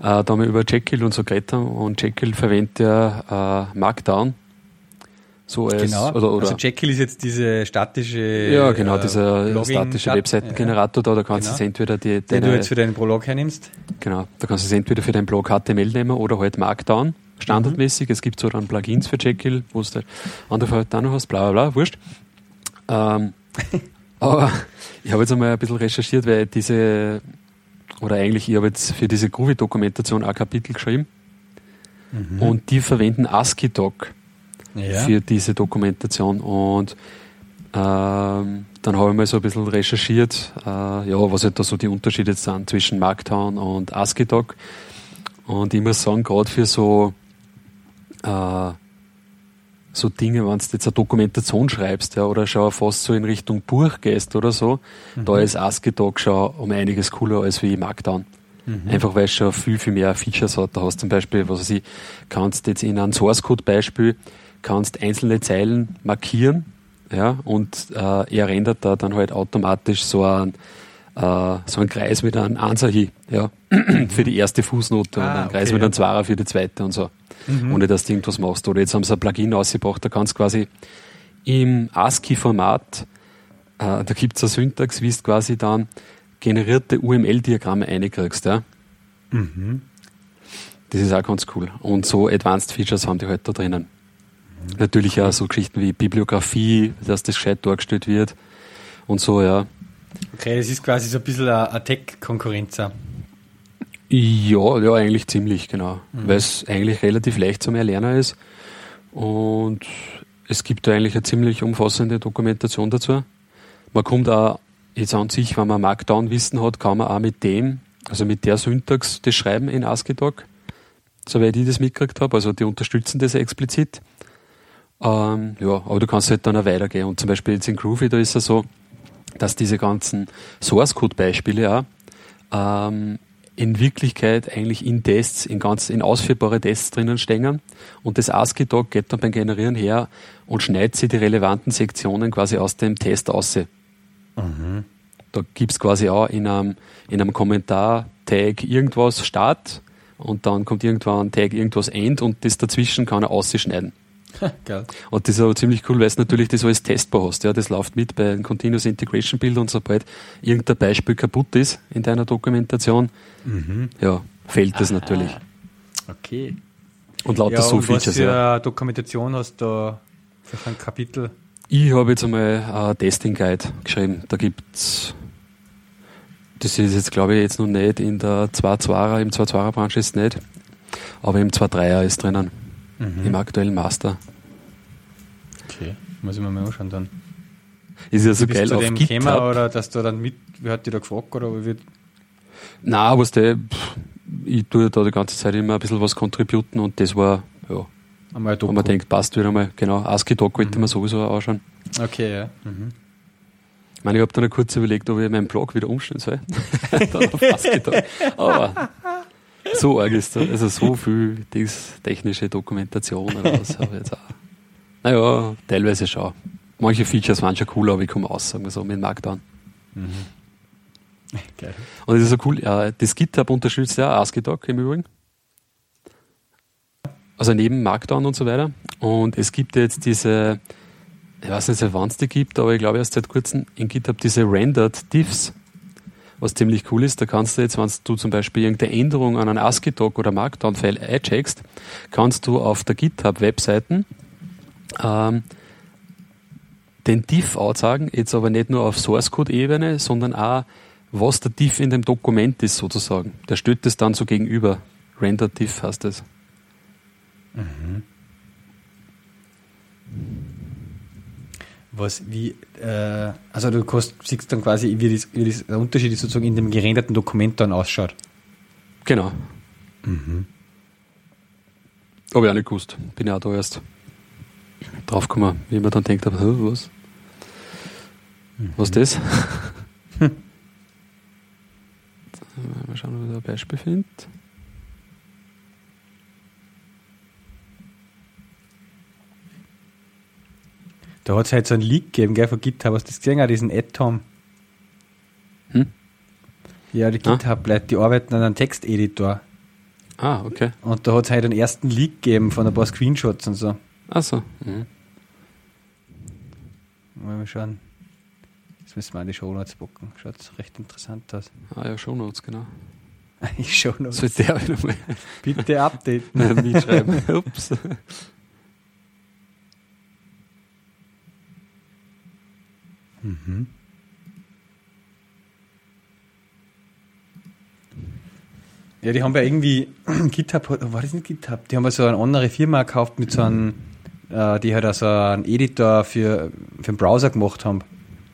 da haben wir über Jekyll und so geredet und Jekyll verwendet ja äh, Markdown so als, genau. Oder, oder also Jekyll ist jetzt diese statische Ja, genau, äh, dieser statische Webseitengenerator da, da kannst genau. du entweder die, den du jetzt für deinen Prolog hernimmst. Genau, da kannst du es entweder für deinen Blog HTML nehmen oder halt Markdown, standardmäßig. Mhm. Es gibt so dann Plugins für Jekyll, wo du andere halt auch noch hast, bla bla bla, wurscht. Ähm, aber ich habe jetzt einmal ein bisschen recherchiert, weil diese, oder eigentlich, ich habe jetzt für diese Groovy-Dokumentation ein Kapitel geschrieben mhm. und die verwenden ASCII-Doc ja. für diese Dokumentation. Und ähm, dann habe ich mal so ein bisschen recherchiert, äh, ja, was halt da so die Unterschiede sind zwischen Markdown und ASCII-Doc. Und ich muss sagen, gerade für so, äh, so Dinge, wenn du jetzt eine Dokumentation schreibst, ja, oder schon fast so in Richtung Buch gehst oder so, mhm. da ist ASCII-Doc schon um einiges cooler als wie Markdown. Mhm. Einfach weil es schon viel, viel mehr Features hat. Da hast du zum Beispiel, was weiß ich, kannst jetzt in einem Source Code Beispiel kannst einzelne Zeilen markieren ja, und äh, er rendert da dann halt automatisch so ein äh, so ein Kreis mit einem Answer hin, ja, für die erste Fußnote ah, und ein Kreis okay. mit einem Zweier für die zweite und so. Mhm. Ohne dass du irgendwas machst. Oder jetzt haben sie ein Plugin ausgebracht, da kannst du quasi im ASCII-Format, äh, da gibt es eine Syntax, wie du quasi dann generierte UML-Diagramme einkriegst. Ja. Mhm. Das ist auch ganz cool. Und so Advanced Features haben die halt da drinnen. Natürlich auch so Geschichten wie Bibliografie, dass das gescheit dargestellt wird und so, ja. Okay, das ist quasi so ein bisschen eine Tech-Konkurrenz. Ja, ja, eigentlich ziemlich, genau. Mhm. Weil es eigentlich relativ leicht zum Erlernen ist. Und es gibt da eigentlich eine ziemlich umfassende Dokumentation dazu. Man kommt auch jetzt an sich, wenn man Markdown-Wissen hat, kann man auch mit dem, also mit der Syntax das Schreiben in ASCII-Doc, soweit ich das mitgekriegt habe. Also die unterstützen das explizit. Ähm, ja, aber du kannst halt dann auch weitergehen. Und zum Beispiel jetzt in Groovy, da ist es so, dass diese ganzen Source Code Beispiele auch ähm, in Wirklichkeit eigentlich in Tests, in ganz, in ausführbare Tests drinnen stehen. Und das ASCII-Doc geht dann beim Generieren her und schneidet sie die relevanten Sektionen quasi aus dem Test aus. Mhm. Da gibt's quasi auch in einem, in einem Kommentar-Tag irgendwas Start und dann kommt irgendwann ein Tag irgendwas End und das dazwischen kann er ausschneiden. Und das ist aber ziemlich cool, weil du natürlich das alles testbar hast. Ja, das läuft mit bei einem Continuous Integration Build und sobald irgendein Beispiel kaputt ist in deiner Dokumentation, mhm. ja, fällt das natürlich. Okay. Und lauter ja, so und Features. Was für ja. Dokumentation hast du für ein Kapitel? Ich habe jetzt einmal ein Testing Guide geschrieben. Da gibt's das ist jetzt, glaube ich, jetzt noch nicht in der 2.2er, im 2.2er Branche ist es nicht, aber im 2.3er ist drinnen mhm. im aktuellen Master. Okay, muss ich mir mal anschauen dann. Ist ja so Bist geil auf dem GitHub. Thema oder dass du dann mit, wer hat dich da gefragt oder wie wird? Nein, was der, ich tue da die ganze Zeit immer ein bisschen was contributen und das war, ja, einmal wo man denkt, passt wieder mal, genau, ASCII-Doc wollte mhm. man sowieso anschauen. Okay, ja. Mhm. Ich meine, ich habe dann kurz überlegt, ob ich meinen Blog wieder umstellen soll. dann auf ASCII-Doc. Aber so arg ist das. Also so viel technische Dokumentation oder was habe ich jetzt auch. Naja, teilweise schon. Manche Features waren schon cool, aber ich komme aus, sagen wir so, mit Markdown. Mhm. Geil. Und das ist so cool, das GitHub unterstützt ja ASCII-Doc im Übrigen. Also neben Markdown und so weiter. Und es gibt jetzt diese, ich weiß nicht, wann es die gibt, aber ich glaube erst seit kurzem in GitHub diese Rendered Diffs was ziemlich cool ist. Da kannst du jetzt, wenn du zum Beispiel irgendeine Änderung an einen ASCII-Doc oder Markdown-File eincheckst, kannst du auf der GitHub-Webseiten ähm, den Diff aussagen, jetzt aber nicht nur auf Source-Code-Ebene, sondern auch, was der Diff in dem Dokument ist sozusagen. Der stellt das dann so gegenüber. Render Diff heißt das. Mhm. Was, wie, äh, also du kannst, siehst dann quasi, wie, das, wie das, der Unterschied ist sozusagen in dem gerenderten Dokument dann ausschaut. Genau. Mhm. Habe ich auch nicht gewusst. Bin ja auch da erst draufgekommen, wie man dann denkt, aber, was? Was ist das? Mal schauen, ob ich da ein Beispiel finde. Da hat es halt so ein Leak gegeben, gell, von GitHub. Hast du das gesehen? Auch diesen Atom. Hm? Ja, die ah. GitHub-Leute, die arbeiten an einem Texteditor. Ah, okay. Und da hat es halt einen ersten Leak gegeben von ein paar Screenshots und so. Ach so. Mhm. Mal schauen. Jetzt müssen wir an die Shownotes bocken. Schaut recht interessant aus. Ah ja, Shownotes, genau. Ich Shownotes. Soll der nochmal? Bitte updaten. Mitschreiben. Ups. Mhm. Ja, die haben ja irgendwie, GitHub, war das nicht GitHub? Die haben ja so eine andere Firma gekauft mit so einem, äh, die halt also einen Editor für, für den Browser gemacht haben.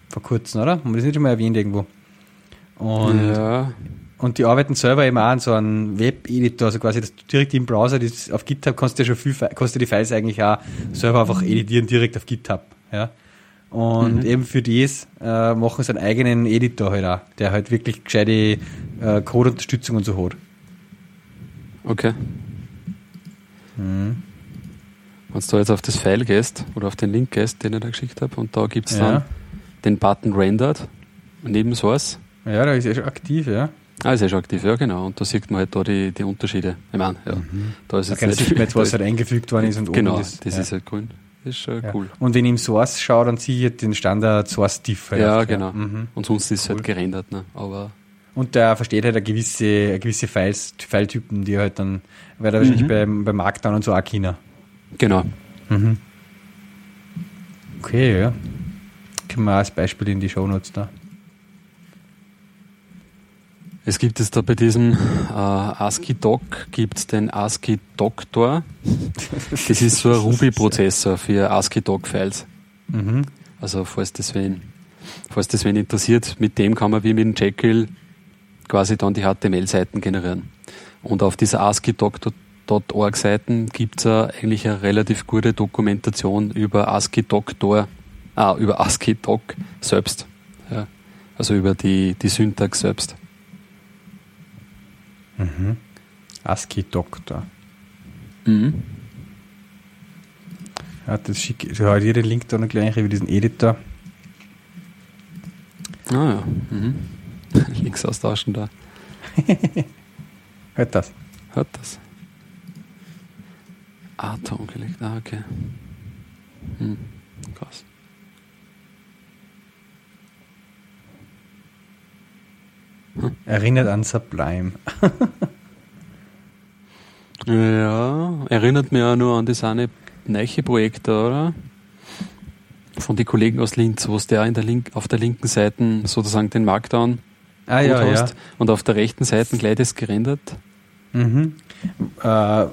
Vor kurzem, oder? Haben wir das nicht schon mal erwähnt irgendwo? Und, ja. und die arbeiten selber eben auch an so einem Web-Editor, also quasi dass du direkt im Browser, das, auf GitHub kannst du ja schon viel, kannst du die Files eigentlich auch selber einfach editieren, direkt auf GitHub. Ja. Und mhm. eben für das äh, machen sie einen eigenen Editor halt auch, der halt wirklich gescheite äh, Code-Unterstützung und so hat. Okay. Mhm. Wenn du jetzt auf das File gehst oder auf den Link gehst, den ich da geschickt habe, und da gibt es dann ja. den Button Rendered neben Source. Ja, da ist er schon aktiv, ja. Ah, ist ja schon aktiv, ja genau. Und da sieht man halt da die, die Unterschiede. Ich meine, ja. Mhm. Da ist jetzt da nicht mehr, was halt eingefügt worden ist und genau, das ja. ist halt grün. Das ist schon ja. cool. Und wenn ich im Source schaue, dann sehe ich den Standard Source Diff. Halt ja, genau. Mhm. Und sonst ist es halt cool. halt gerendert, ne? Aber und der versteht halt eine gewisse, eine gewisse Files, File-Typen, die halt dann, weil er mhm. wahrscheinlich beim, beim Markdown und so auch China. Genau. Mhm. Okay, ja. Können wir auch als Beispiel in die Shownotes da. Es gibt es da bei diesem äh, ASCII-Doc gibt es den ASCII-Doctor. Das ist so ein Ruby-Prozessor für ASCII-Doc-Files. Mhm. Also falls das wen, falls das wen interessiert, mit dem kann man wie mit dem Jekyll quasi dann die HTML-Seiten generieren. Und auf dieser ASCII-Doc.org-Seiten gibt es eigentlich eine relativ gute Dokumentation über ASCII-Doctor, ah, über ASCII-Doc selbst. Ja. Also über die, die Syntax selbst. Mhm. ASCII-Doktor. Mhm. Ja, das schicke ich. Ja, dir den Link da noch gleich über diesen Editor. Ah ja. Mhm. Links austauschen da. Hört das? Hört das? Atom gelegt. Ah, okay. Hm. Krass. Erinnert an Sublime. ja, erinnert mir auch nur an das eine neue Projekte, oder? Von den Kollegen aus Linz, wo es der in der Link, auf der linken Seite sozusagen den Markdown ah, ja, hast ja. und auf der rechten Seite gleich das gerendert. Mhm. Äh,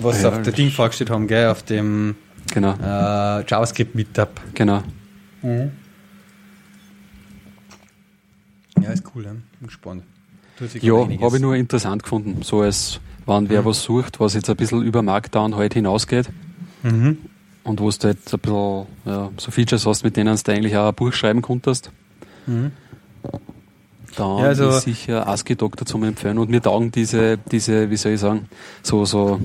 was ja, auf der Ding vorgestellt haben, gell, auf dem genau. äh, JavaScript Meetup. Genau. Mhm. Ja, ist cool, bin gespannt. Ja, habe ich nur interessant gefunden, so als wenn wer mhm. was sucht, was jetzt ein bisschen über Markdown halt hinausgeht. Mhm. Und wo du jetzt ein bisschen ja, so Features hast, mit denen du eigentlich auch ein Buch schreiben konntest. Mhm. Dann ja, also ist sicher ASCII Doktor zum Empfehlen. Und mir taugen diese, diese, wie soll ich sagen, so, so,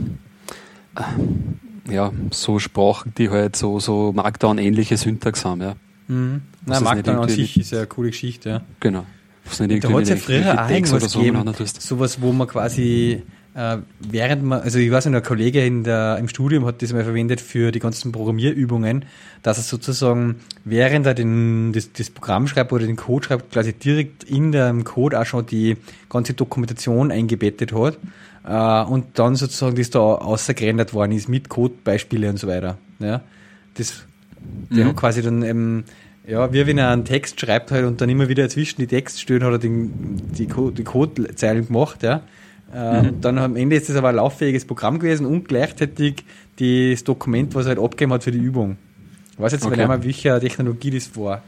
äh, ja, so Sprachen, die halt so, so Markdown-ähnliche Syntax haben, ja. Mhm. Na, Markdown an sich ist ja eine coole Geschichte, ja. Genau. Was nicht da hat es ja früher auch irgendwas so gegeben, sowas, wo man quasi äh, während man, also ich weiß nicht, ein Kollege in der, im Studium hat das mal verwendet für die ganzen Programmierübungen, dass er sozusagen, während er den, das, das Programm schreibt oder den Code schreibt, quasi direkt in dem Code auch schon die ganze Dokumentation eingebettet hat äh, und dann sozusagen das da außergerendert worden ist mit Codebeispiele und so weiter. Ja, das, der mhm. hat quasi dann eben, ja, wie wenn er einen Text schreibt halt und dann immer wieder zwischen die Textstellen hat er den, die, die Codezeilen gemacht, ja äh, mhm. Dann am Ende ist es aber ein lauffähiges Programm gewesen und gleichzeitig das Dokument, was er halt abgegeben hat für die Übung. Ich weiß jetzt okay. nicht mehr, welche Technologie das war.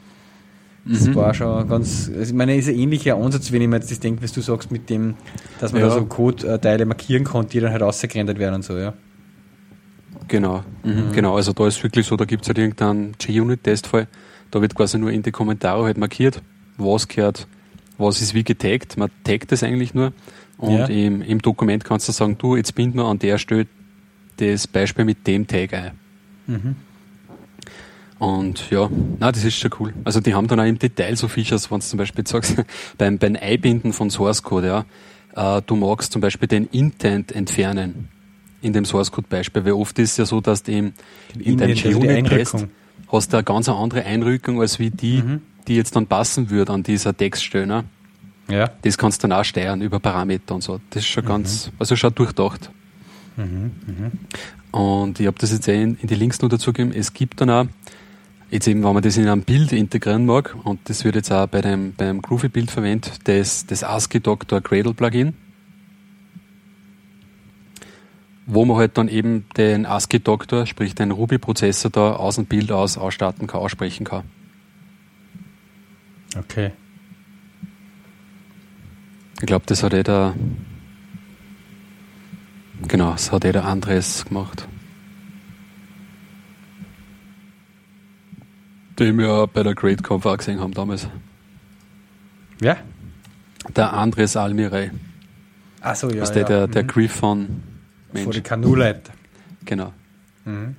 Das mhm. war schon ganz, also ich meine, ist ein ähnlicher Ansatz, wenn ich mir jetzt das denke, was du sagst, mit dem, dass man ja. da so Code-Teile markieren kann, die dann halt ausgerendert werden und so, ja. Genau, mhm. Genau. Also da ist wirklich so, da gibt es halt irgendeinen G-Unit-Testfall. Da wird quasi nur in die Kommentare halt markiert, was gehört, was ist wie getaggt. Man taggt das eigentlich nur. Und ja. im, im Dokument kannst du sagen, du, jetzt bind nur an der Stelle das Beispiel mit dem Tag ein. Mhm. Und ja, na, das ist schon cool. Also die haben dann auch im Detail so Features, wenn du zum Beispiel sagst, beim, beim Einbinden von Source Code, ja, äh, du magst zum Beispiel den Intent entfernen in dem Source Code Beispiel, weil oft ist es ja so, dass du im, in deinem JUnit-Test hast du eine ganz andere Einrückung als wie die, mhm. die jetzt dann passen würde an dieser Textstelle. Ja. Das kannst du dann auch steuern über Parameter und so. Das ist schon mhm. ganz, also schon durchdacht. Mhm. Mhm. Und ich habe das jetzt eh in, in die Links noch dazu gegeben. Es gibt dann auch Jetzt eben, wenn man das in einem Bild integrieren mag, und das wird jetzt auch bei dem, beim Groovy-Bild verwendet, das, das ASCII Doctor Gradle Plugin, wo man halt dann eben den ASCII Doctor, sprich den Ruby-Prozessor da aus dem Bild aus ausstatten kann, aussprechen kann. Okay. Ich glaube, das hat eh der, genau, das hat eh der Andres gemacht. Den wir bei der Great Conf auch gesehen haben damals. Wer? Der Andres Almirei. Achso, ja. Das ist der, der, der mhm. Griffon Mensch. Vor die Kanuleit. Genau. Mhm.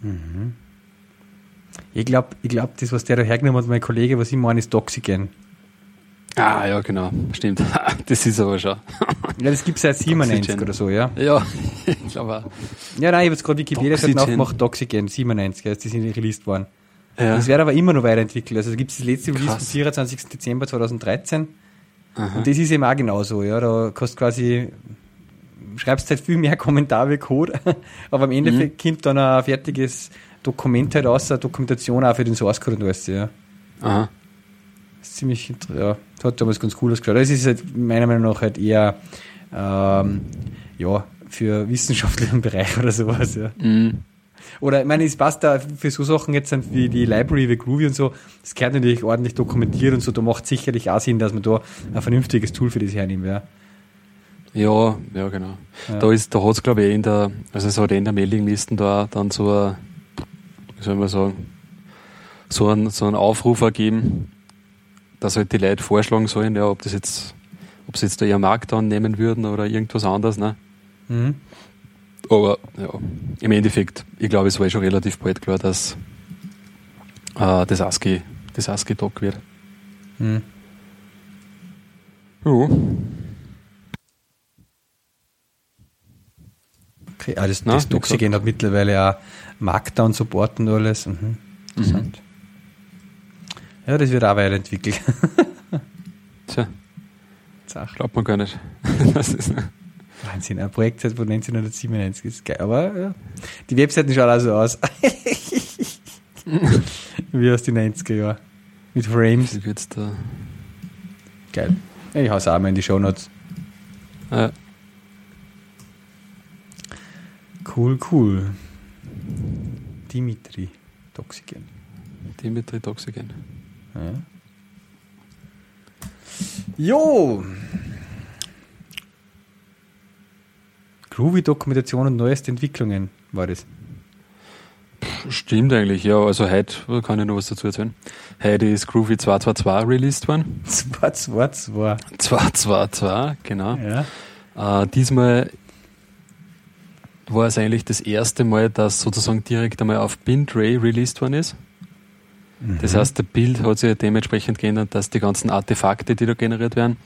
Mhm. Ich glaube, ich glaub, das, was der da hergenommen hat, mein Kollege, was ich meine, ist Toxigen. Ah, ja, genau. Stimmt. Das ist aber schon. Ja, das gibt es seit 97 oder so, ja? Ja, ich glaube auch. Ja, nein, ich habe jetzt gerade Wikipedia nachgemacht, Toxigen, 97, also die sind released worden. Ja. Das wird aber immer noch weiterentwickelt. Also gibt es das letzte Release am 24. Dezember 2013. Aha. Und das ist eben auch genauso, ja. Da kannst quasi, schreibst halt viel mehr Kommentar wie Code, aber im Endeffekt mhm. kommt dann ein fertiges Dokument halt raus, eine Dokumentation auch für den Source Code und alles, ja. Aha. Das ist ziemlich, ja, das hat damals ganz cool ausgeschaut. Das ist halt meiner Meinung nach halt eher, ähm, ja, für wissenschaftlichen Bereich oder sowas, ja. Mhm. Oder, ich meine, es passt da für so Sachen jetzt wie die Library wie Groovy und so, das gehört natürlich ordentlich dokumentiert und so, da macht sicherlich auch Sinn, dass man da ein vernünftiges Tool für das hernimmt, ja. Ja, ja, genau. Ja. Da ist, da hat es, glaube ich, in der, also es hat in der Mailinglisten da dann so ein, wie soll man sagen, so ein, so Aufruf ergeben, dass halt die Leute vorschlagen sollen, ja, ob das jetzt, ob sie jetzt da ihren Markt annehmen würden oder irgendwas anderes, ne? Mhm. Aber ja, im Endeffekt, ich glaube, es war schon relativ bald klar, dass äh, das ASCII das ASCII Doc wird. Hm. Ja. Okay, ah, das, Na, das Doxigen hat mittlerweile auch Markdown Support und alles. Mhm. Interessant. Mhm. Ja, das wird auch weiterentwickelt. Tja. Glaubt man gar nicht. das ist, Wahnsinn, ein Projekt von 1997 ist geil. Aber ja, die Webseiten schauen auch so aus. Wie aus den 90er Jahren. Mit Frames. Wie wird's da? Geil. Ich hau's auch mal in die Show Notes. Ja. Cool, cool. Dimitri Toxigen. Dimitri Toxigen. Ja. Jo! Groovy-Dokumentation und neueste Entwicklungen war das. Stimmt eigentlich, ja. Also heute kann ich noch was dazu erzählen. Heute ist Groovy 222 released worden. 222. 222, genau. Ja. Äh, diesmal war es eigentlich das erste Mal, dass sozusagen direkt einmal auf Bintray released worden ist. Mhm. Das heißt, der Bild hat sich dementsprechend geändert, dass die ganzen Artefakte, die da generiert werden,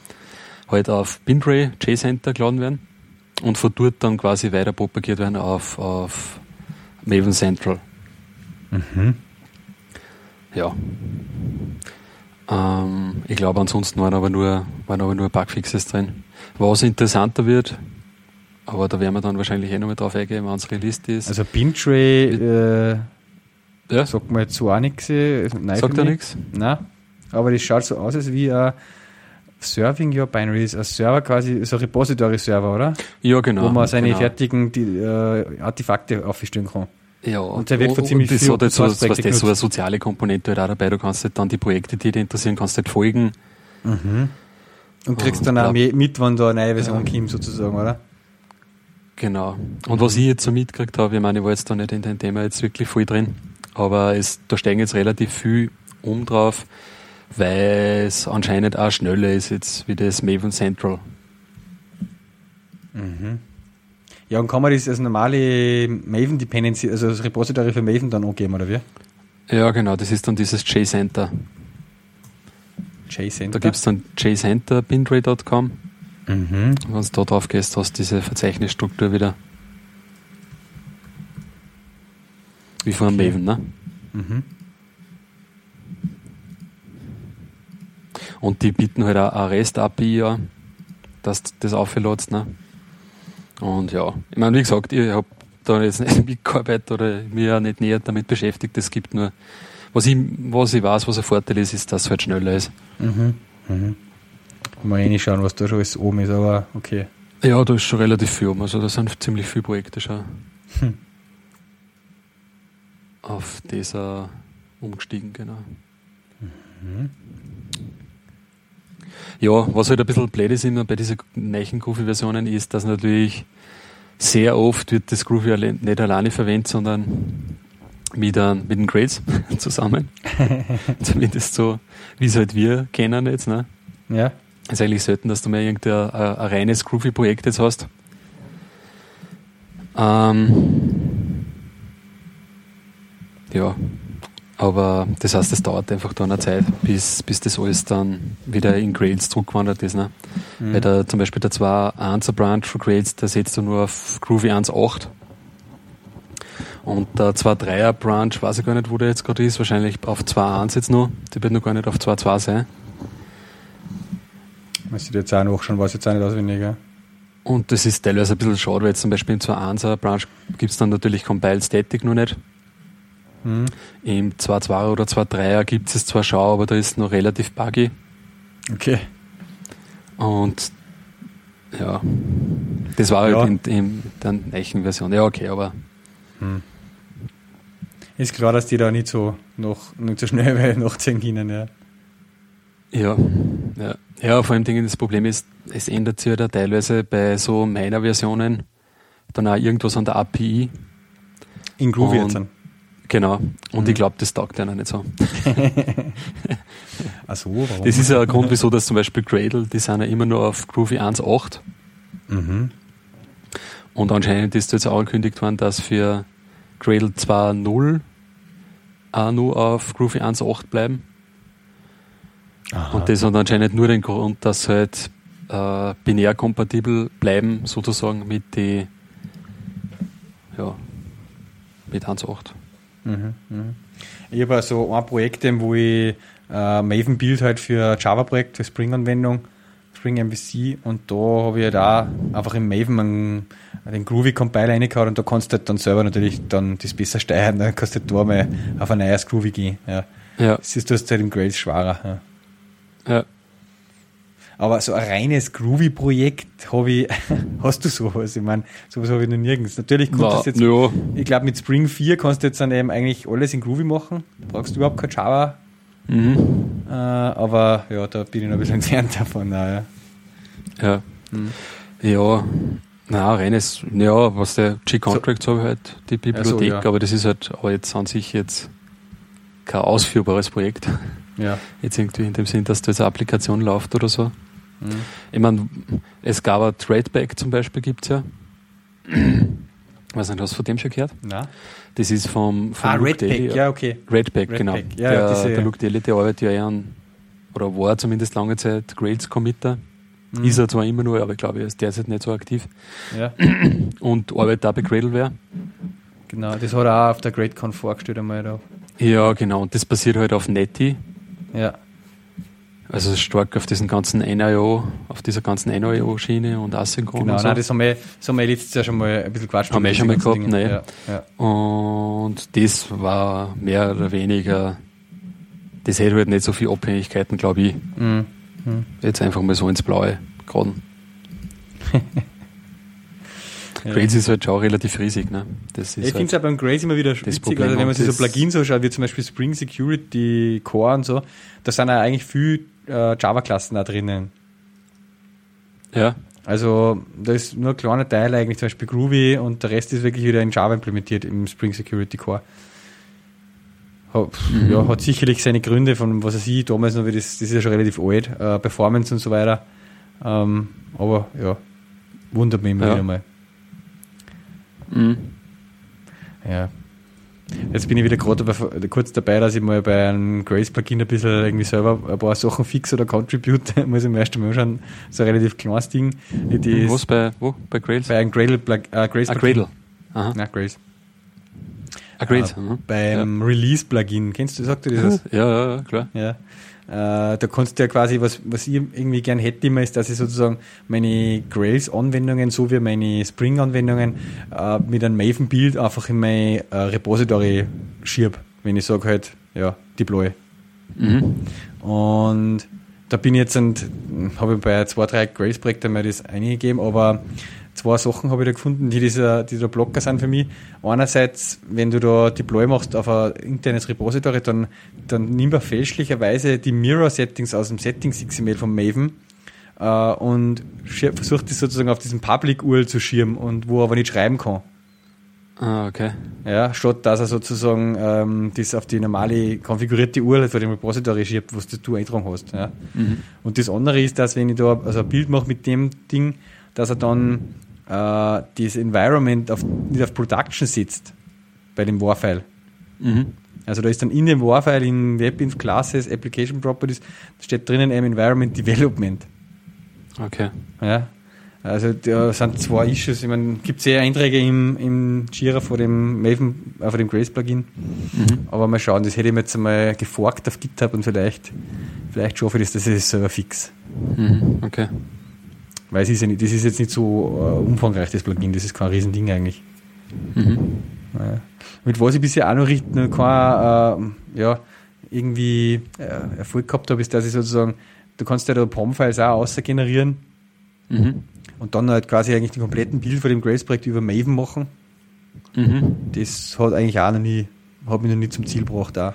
halt auf Bintray JCenter geladen werden und von dort dann quasi weiter propagiert werden auf, auf Maven Central. Mhm. Ja. Ähm, ich glaube, ansonsten waren aber nur, waren aber nur Bugfixes drin. Was interessanter wird, aber da werden wir dann wahrscheinlich eh noch mal drauf eingehen, wenn es released ist. Also Bintray, äh, ja. sagt man jetzt so auch nichts. Äh, sagt er nichts? Nein, aber das schaut so aus, als wie ein Serving Your Binaries, ein Server quasi, so ein Repository-Server, oder? Ja, genau. Wo man seine genau. fertigen die, äh, Artefakte aufstellen kann. Ja, und der wird für ziemlich viel. Hat jetzt so, was das, so eine soziale Komponente halt auch dabei. Du kannst halt dann die Projekte, die dich interessieren, kannst halt folgen. Mhm. Und kriegst dann auch mit, wenn da eine neue Version ja. kommt, sozusagen, oder? Genau. Und was ich jetzt so mitgekriegt habe, ich meine, ich war jetzt da nicht in dem Thema jetzt wirklich voll drin, aber es, da steigen jetzt relativ viel um drauf, weil es anscheinend auch schneller ist jetzt wie das Maven Central. Mhm. Ja, und kann man das als normale Maven Dependency, also das Repository für Maven dann angeben, oder wie? Ja, genau, das ist dann dieses JCenter. JCenter? Da gibt es dann jcenter.bindray.com. Mhm. Wenn du da drauf gehst, hast du diese Verzeichnisstruktur wieder. Wie von okay. Maven, ne? Mhm. Und die bieten halt auch eine REST-API an, dass du das auflädst, ne? Und ja, ich meine, wie gesagt, ich habe da jetzt nicht mitgearbeitet oder mich ja nicht näher damit beschäftigt. Es gibt nur, was ich, was ich weiß, was ein Vorteil ist, ist, dass es halt schneller ist. Mhm. Mhm. Mal eh nicht schauen, was da schon alles oben ist, aber okay. Ja, da ist schon relativ viel oben. Also da sind ziemlich viele Projekte schon hm. auf dieser umgestiegen, genau. Mhm. Ja, was halt ein bisschen blöd ist immer bei diesen neuen Groovy-Versionen ist, dass natürlich sehr oft wird das Groovy nicht alleine verwendet, sondern mit, ein, mit den Grades zusammen. Zumindest so, wie es halt wir kennen jetzt. Ne? Ja. Es ist eigentlich selten, dass du mal irgendein ein, ein reines Groovy-Projekt jetzt hast. Ähm, ja, aber das heißt, es dauert einfach dann eine Zeit, bis, bis das alles dann wieder in Grades zurückgewandert ist. Ne? Mhm. Weil der, zum Beispiel der 2.1er Branch für Grades, der setzt du nur auf Groovy 1.8. Und der 2.3er Branch, weiß ich gar nicht, wo der jetzt gerade ist, wahrscheinlich auf 2.1 jetzt noch. Der wird noch gar nicht auf 2.2 sein. Was ich jetzt auch schon, weiß jetzt auch nicht auswendig. Und das ist teilweise ein bisschen schade, weil jetzt zum Beispiel im 2.1er Branch gibt es dann natürlich Compile Static noch nicht. Mhm. Im 2.2er oder 2.3er gibt es zwar Schau, aber da ist noch relativ buggy. Okay. Und ja, das war halt ja. halt in, in der neuen Version. Ja, okay, aber. Hm. Ist klar, dass die da nicht so noch nicht so schnell nachziehen können, ja. Ja, ja. Ja, vor allem das Problem ist, es ändert sich ja da teilweise bei so meiner Versionen dann auch irgendwas an der API. In Groovy jetzt dann. Genau. Und mhm. ich glaube, das taugt einer nicht so. Ach so, warum? Das ist ja ein Grund, wieso das zum Beispiel Gradle, die sind ja immer nur auf Groovy 1.8. Mhm. Und anscheinend ist jetzt auch angekündigt worden, dass für Gradle 2.0 auch nur auf Groovy 1.8 bleiben. Aha. Und das hat anscheinend nur den Grund, dass halt äh, binär kompatibel bleiben, sozusagen mit die ja, mit 1.8. Mhm, mhm. Ich habe also ein Projekt, wo ich äh, Maven Build halt für Java-Projekt, für Spring-Anwendung, Spring MVC und da habe ich halt auch einfach im Maven einen, den Groovy Compiler reingehauen und da kannst du halt dann selber natürlich dann das besser steuern, dann kannst du halt da mal auf ein neues Groovy gehen. Ja. Ja. Das ist das halt im Grails schwerer. Ja. ja. Aber so ein reines Groovy-Projekt habe ich, hast du sowas? Ich meine, sowas habe ich noch nirgends. Natürlich kommt das jetzt, ja. ich glaube mit Spring 4 kannst du jetzt dann eben eigentlich alles in Groovy machen. Du brauchst überhaupt kein Java. Mhm. Äh, aber ja, da bin ich noch ein bisschen entfernt davon. Ja. Ja. Mhm. Ja. Na, reines, ja, was der G-Contracts so, habe ich halt, die Bibliothek, also, ja. aber das ist halt aber jetzt an sich jetzt kein ausführbares Projekt. Ja. Jetzt irgendwie in dem Sinn, dass da jetzt eine Applikation läuft oder so. Mhm. Ich meine, es gab ein Tradeback zum Beispiel, gibt es ja. Weiß nicht, hast du von dem schon gehört? Nein. Das ist vom, vom ah, Luke Redback, Daly. ja, okay. Redback, Red genau. Ja, der, diese, der Luke Daly, der arbeitet ja eher an, oder war zumindest lange Zeit Grails Committer. Mhm. Ist er zwar immer nur, aber ich glaube, er ist derzeit nicht so aktiv. Ja. Und arbeitet auch bei Gradleware. Genau, das hat er auch auf der GradeCon vorgestellt einmal da. Ja, genau. Und das basiert halt auf Netty. Ja. Also stark auf diesen ganzen NIO, auf dieser ganzen NIO-Schiene und Asynchron. Genau, und so. nein, das haben wir, das haben wir letztes Jahr schon mal ein bisschen quatscht. Haben wir schon mal gehabt, ne? Ja, ja. Und das war mehr oder weniger, das hätte halt nicht so viele Abhängigkeiten, glaube ich. Mhm. Mhm. Jetzt einfach mal so ins Blaue geraten. Ja. Grails ist halt schon relativ riesig. Ne? Das ist ich halt finde es ja beim Grails immer wieder witzig, also wenn man sich so Plugins anschaut, wie zum Beispiel Spring Security, Core und so, da sind ja eigentlich viel äh, Java-Klassen da drinnen. Ja. Also da ist nur ein kleiner Teil eigentlich, zum Beispiel Groovy und der Rest ist wirklich wieder in Java implementiert im Spring Security Core. Hat, mhm. ja, hat sicherlich seine Gründe von was weiß ich, damals noch, das, das ist ja schon relativ alt, äh, Performance und so weiter. Ähm, aber ja, wundert mich immer ja. wieder mal. Mhm. Ja. Jetzt bin ich wieder gerade kurz dabei, dass ich mal bei einem Grace-Plugin ein bisschen irgendwie selber ein paar Sachen fix oder contribute. Muss ich mir erst einmal schon so ein relativ kleines Ding. Das Was bei, wo? Bei Grace? Bei einem Gradle, äh, Grace ah, Gradle. Aha. Nein, Grace. Ah, Grace. Äh, beim ja. Release-Plugin. Kennst du, sagt du das? Ja, ja, ja, klar. Ja. Äh, da kannst du ja quasi, was, was ich irgendwie gern hätte immer, ist, dass ich sozusagen meine Grails-Anwendungen sowie meine Spring-Anwendungen äh, mit einem Maven-Bild einfach in mein äh, Repository schiebe, wenn ich sage halt, ja, deploy. Mhm. Und da bin ich jetzt habe bei zwei, drei Grails-Projekten mal das eingegeben, aber zwei Sachen habe ich da gefunden, die, dieser, die da Blocker sind für mich. Einerseits, wenn du da Deploy machst auf ein internes Repository, dann, dann nimm er fälschlicherweise die Mirror-Settings aus dem Settings-XML von Maven äh, und versucht das sozusagen auf diesem Public-URL zu schirmen und wo er aber nicht schreiben kann. Ah, okay. Ja, statt dass er sozusagen ähm, das auf die normale konfigurierte URL von dem Repository schiebt, was du eintragen hast. Ja. Mhm. Und das andere ist, dass wenn ich da also ein Bild mache mit dem Ding, dass er dann äh, das Environment auf, nicht auf Production sitzt bei dem Warfile. Mhm. Also da ist dann in dem Warfile in WebInf Classes, Application Properties, da steht drinnen eben Environment Development. Okay. Ja. Also da sind zwei Issues. Ich meine, gibt sehr Einträge im, im Jira vor dem Maven, äh, vor dem Grace Plugin. Mhm. Aber mal schauen, das hätte ich mir jetzt einmal geforkt auf GitHub und vielleicht, vielleicht schaffe ich das, das ist selber fix. Mhm. Okay. Weil es ist ja nicht, das ist jetzt nicht so uh, umfangreich, das Plugin, das ist kein Riesending eigentlich. Mhm. Ja. Mit was ich bisher auch noch richtig, kein, äh, ja, irgendwie äh, Erfolg gehabt habe, ist, dass ich sozusagen, du kannst ja da POM-Files auch außer generieren mhm. und dann halt quasi eigentlich den kompletten Bild von dem Grace-Projekt über Maven machen. Mhm. Das hat eigentlich auch noch nie, hat mich noch nie zum Ziel gebracht auch.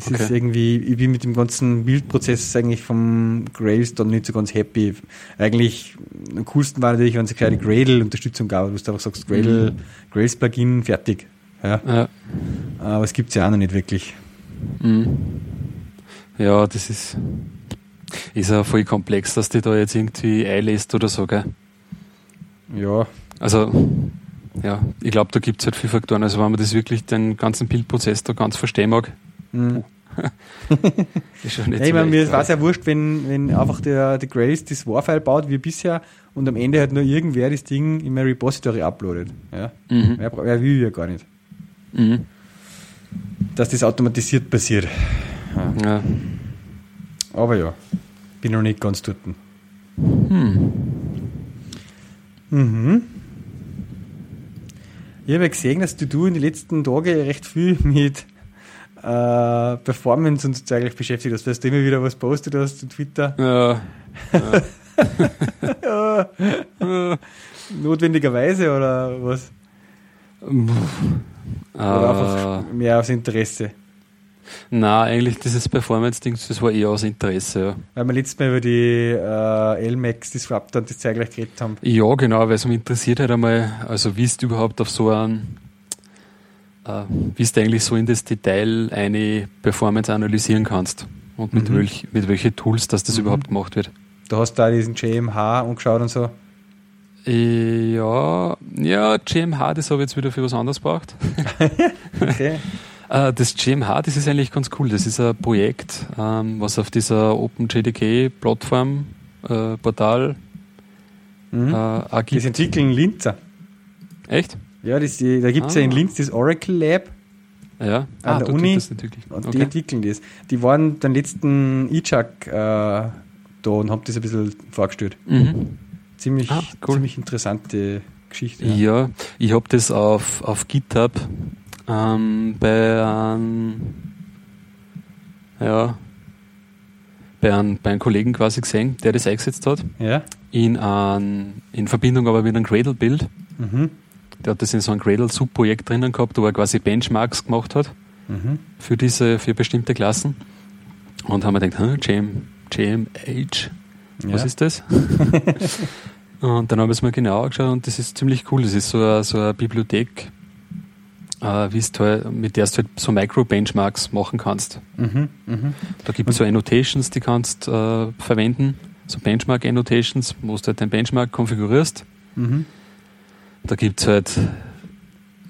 Das okay. ist irgendwie, ich bin mit dem ganzen Bildprozess eigentlich vom Grails dann nicht so ganz happy. Eigentlich am coolsten war natürlich, wenn es eine kleine Gradle-Unterstützung gab, wo du einfach sagst, Gradle, mhm. Grails Plugin, fertig. Ja. ja. Aber es gibt es ja auch noch nicht wirklich. Mhm. Ja, das ist, ist ja voll komplex, dass die da jetzt irgendwie einlässt oder so, gell? Ja. Also, ja, ich glaube, da gibt es halt viele Faktoren. Also, wenn man das wirklich den ganzen Bildprozess da ganz verstehen mag, Mhm. ist schon nicht ja, ich meine, mir war es ja wurscht, wenn, wenn einfach der, der Grace das Warfile baut wie bisher und am Ende halt nur irgendwer das Ding in mein Repository uploadet. Ja? Mhm. Wer, wer will ja gar nicht. Mhm. Dass das automatisiert passiert. Ja. ja. Aber ja, bin noch nicht ganz dort. Hm. Mhm. Ich habe ja gesehen, dass du, du in den letzten Tagen recht viel mit äh, Performance und so eigentlich beschäftigt hast, dass du immer wieder was postet hast auf Twitter. Ja. ja. ja. Notwendigerweise oder was? Oder einfach äh. mehr aus Interesse? Na, eigentlich dieses Performance-Ding, das war eher aus Interesse, ja. Weil wir letztes Mal über die äh, LMAX Disruptor und das zeitgleich geredet haben. Ja, genau, weil es mich interessiert hat einmal, also wie du überhaupt auf so einen wie du eigentlich so in das Detail eine Performance analysieren kannst und mit, mhm. welch, mit welchen Tools dass das mhm. überhaupt gemacht wird. Du hast da diesen JMH angeschaut und so? Ja, ja, JMH, das habe ich jetzt wieder für was anderes gebraucht. okay. Äh, das JMH, das ist eigentlich ganz cool. Das ist ein Projekt, ähm, was auf dieser OpenJDK-Plattform, äh, Portal mhm. äh, Das entwickeln Linzer. Echt? Ja, das, da gibt es ah. ja in Linz das Oracle Lab. Ja, an ah, der Uni. Und okay. die entwickeln das. Die waren den letzten ICHAC äh, da und haben das ein bisschen vorgestellt. Mhm. Ziemlich, ah, cool. ziemlich interessante Geschichte. Ja, ja ich habe das auf, auf GitHub ähm, bei einem, ja, bei einem, bei einem Kollegen quasi gesehen, der das eingesetzt hat. Ja. In, ein, in Verbindung aber mit einem Gradle-Bild. Mhm der hat das in so einem Gradle-Subprojekt drinnen gehabt, wo er quasi Benchmarks gemacht hat mhm. für diese, für bestimmte Klassen. Und haben wir gedacht, hm, JM, JMH, was ja. ist das? Und dann habe ich es mir genau angeschaut und das ist ziemlich cool. Das ist so eine, so eine Bibliothek, äh, halt, mit der du halt so Micro-Benchmarks machen kannst. Mhm, mh. Da gibt es so Annotations, die kannst äh, verwenden, so Benchmark-Annotations, wo du halt den Benchmark konfigurierst. Mhm. Da gibt es halt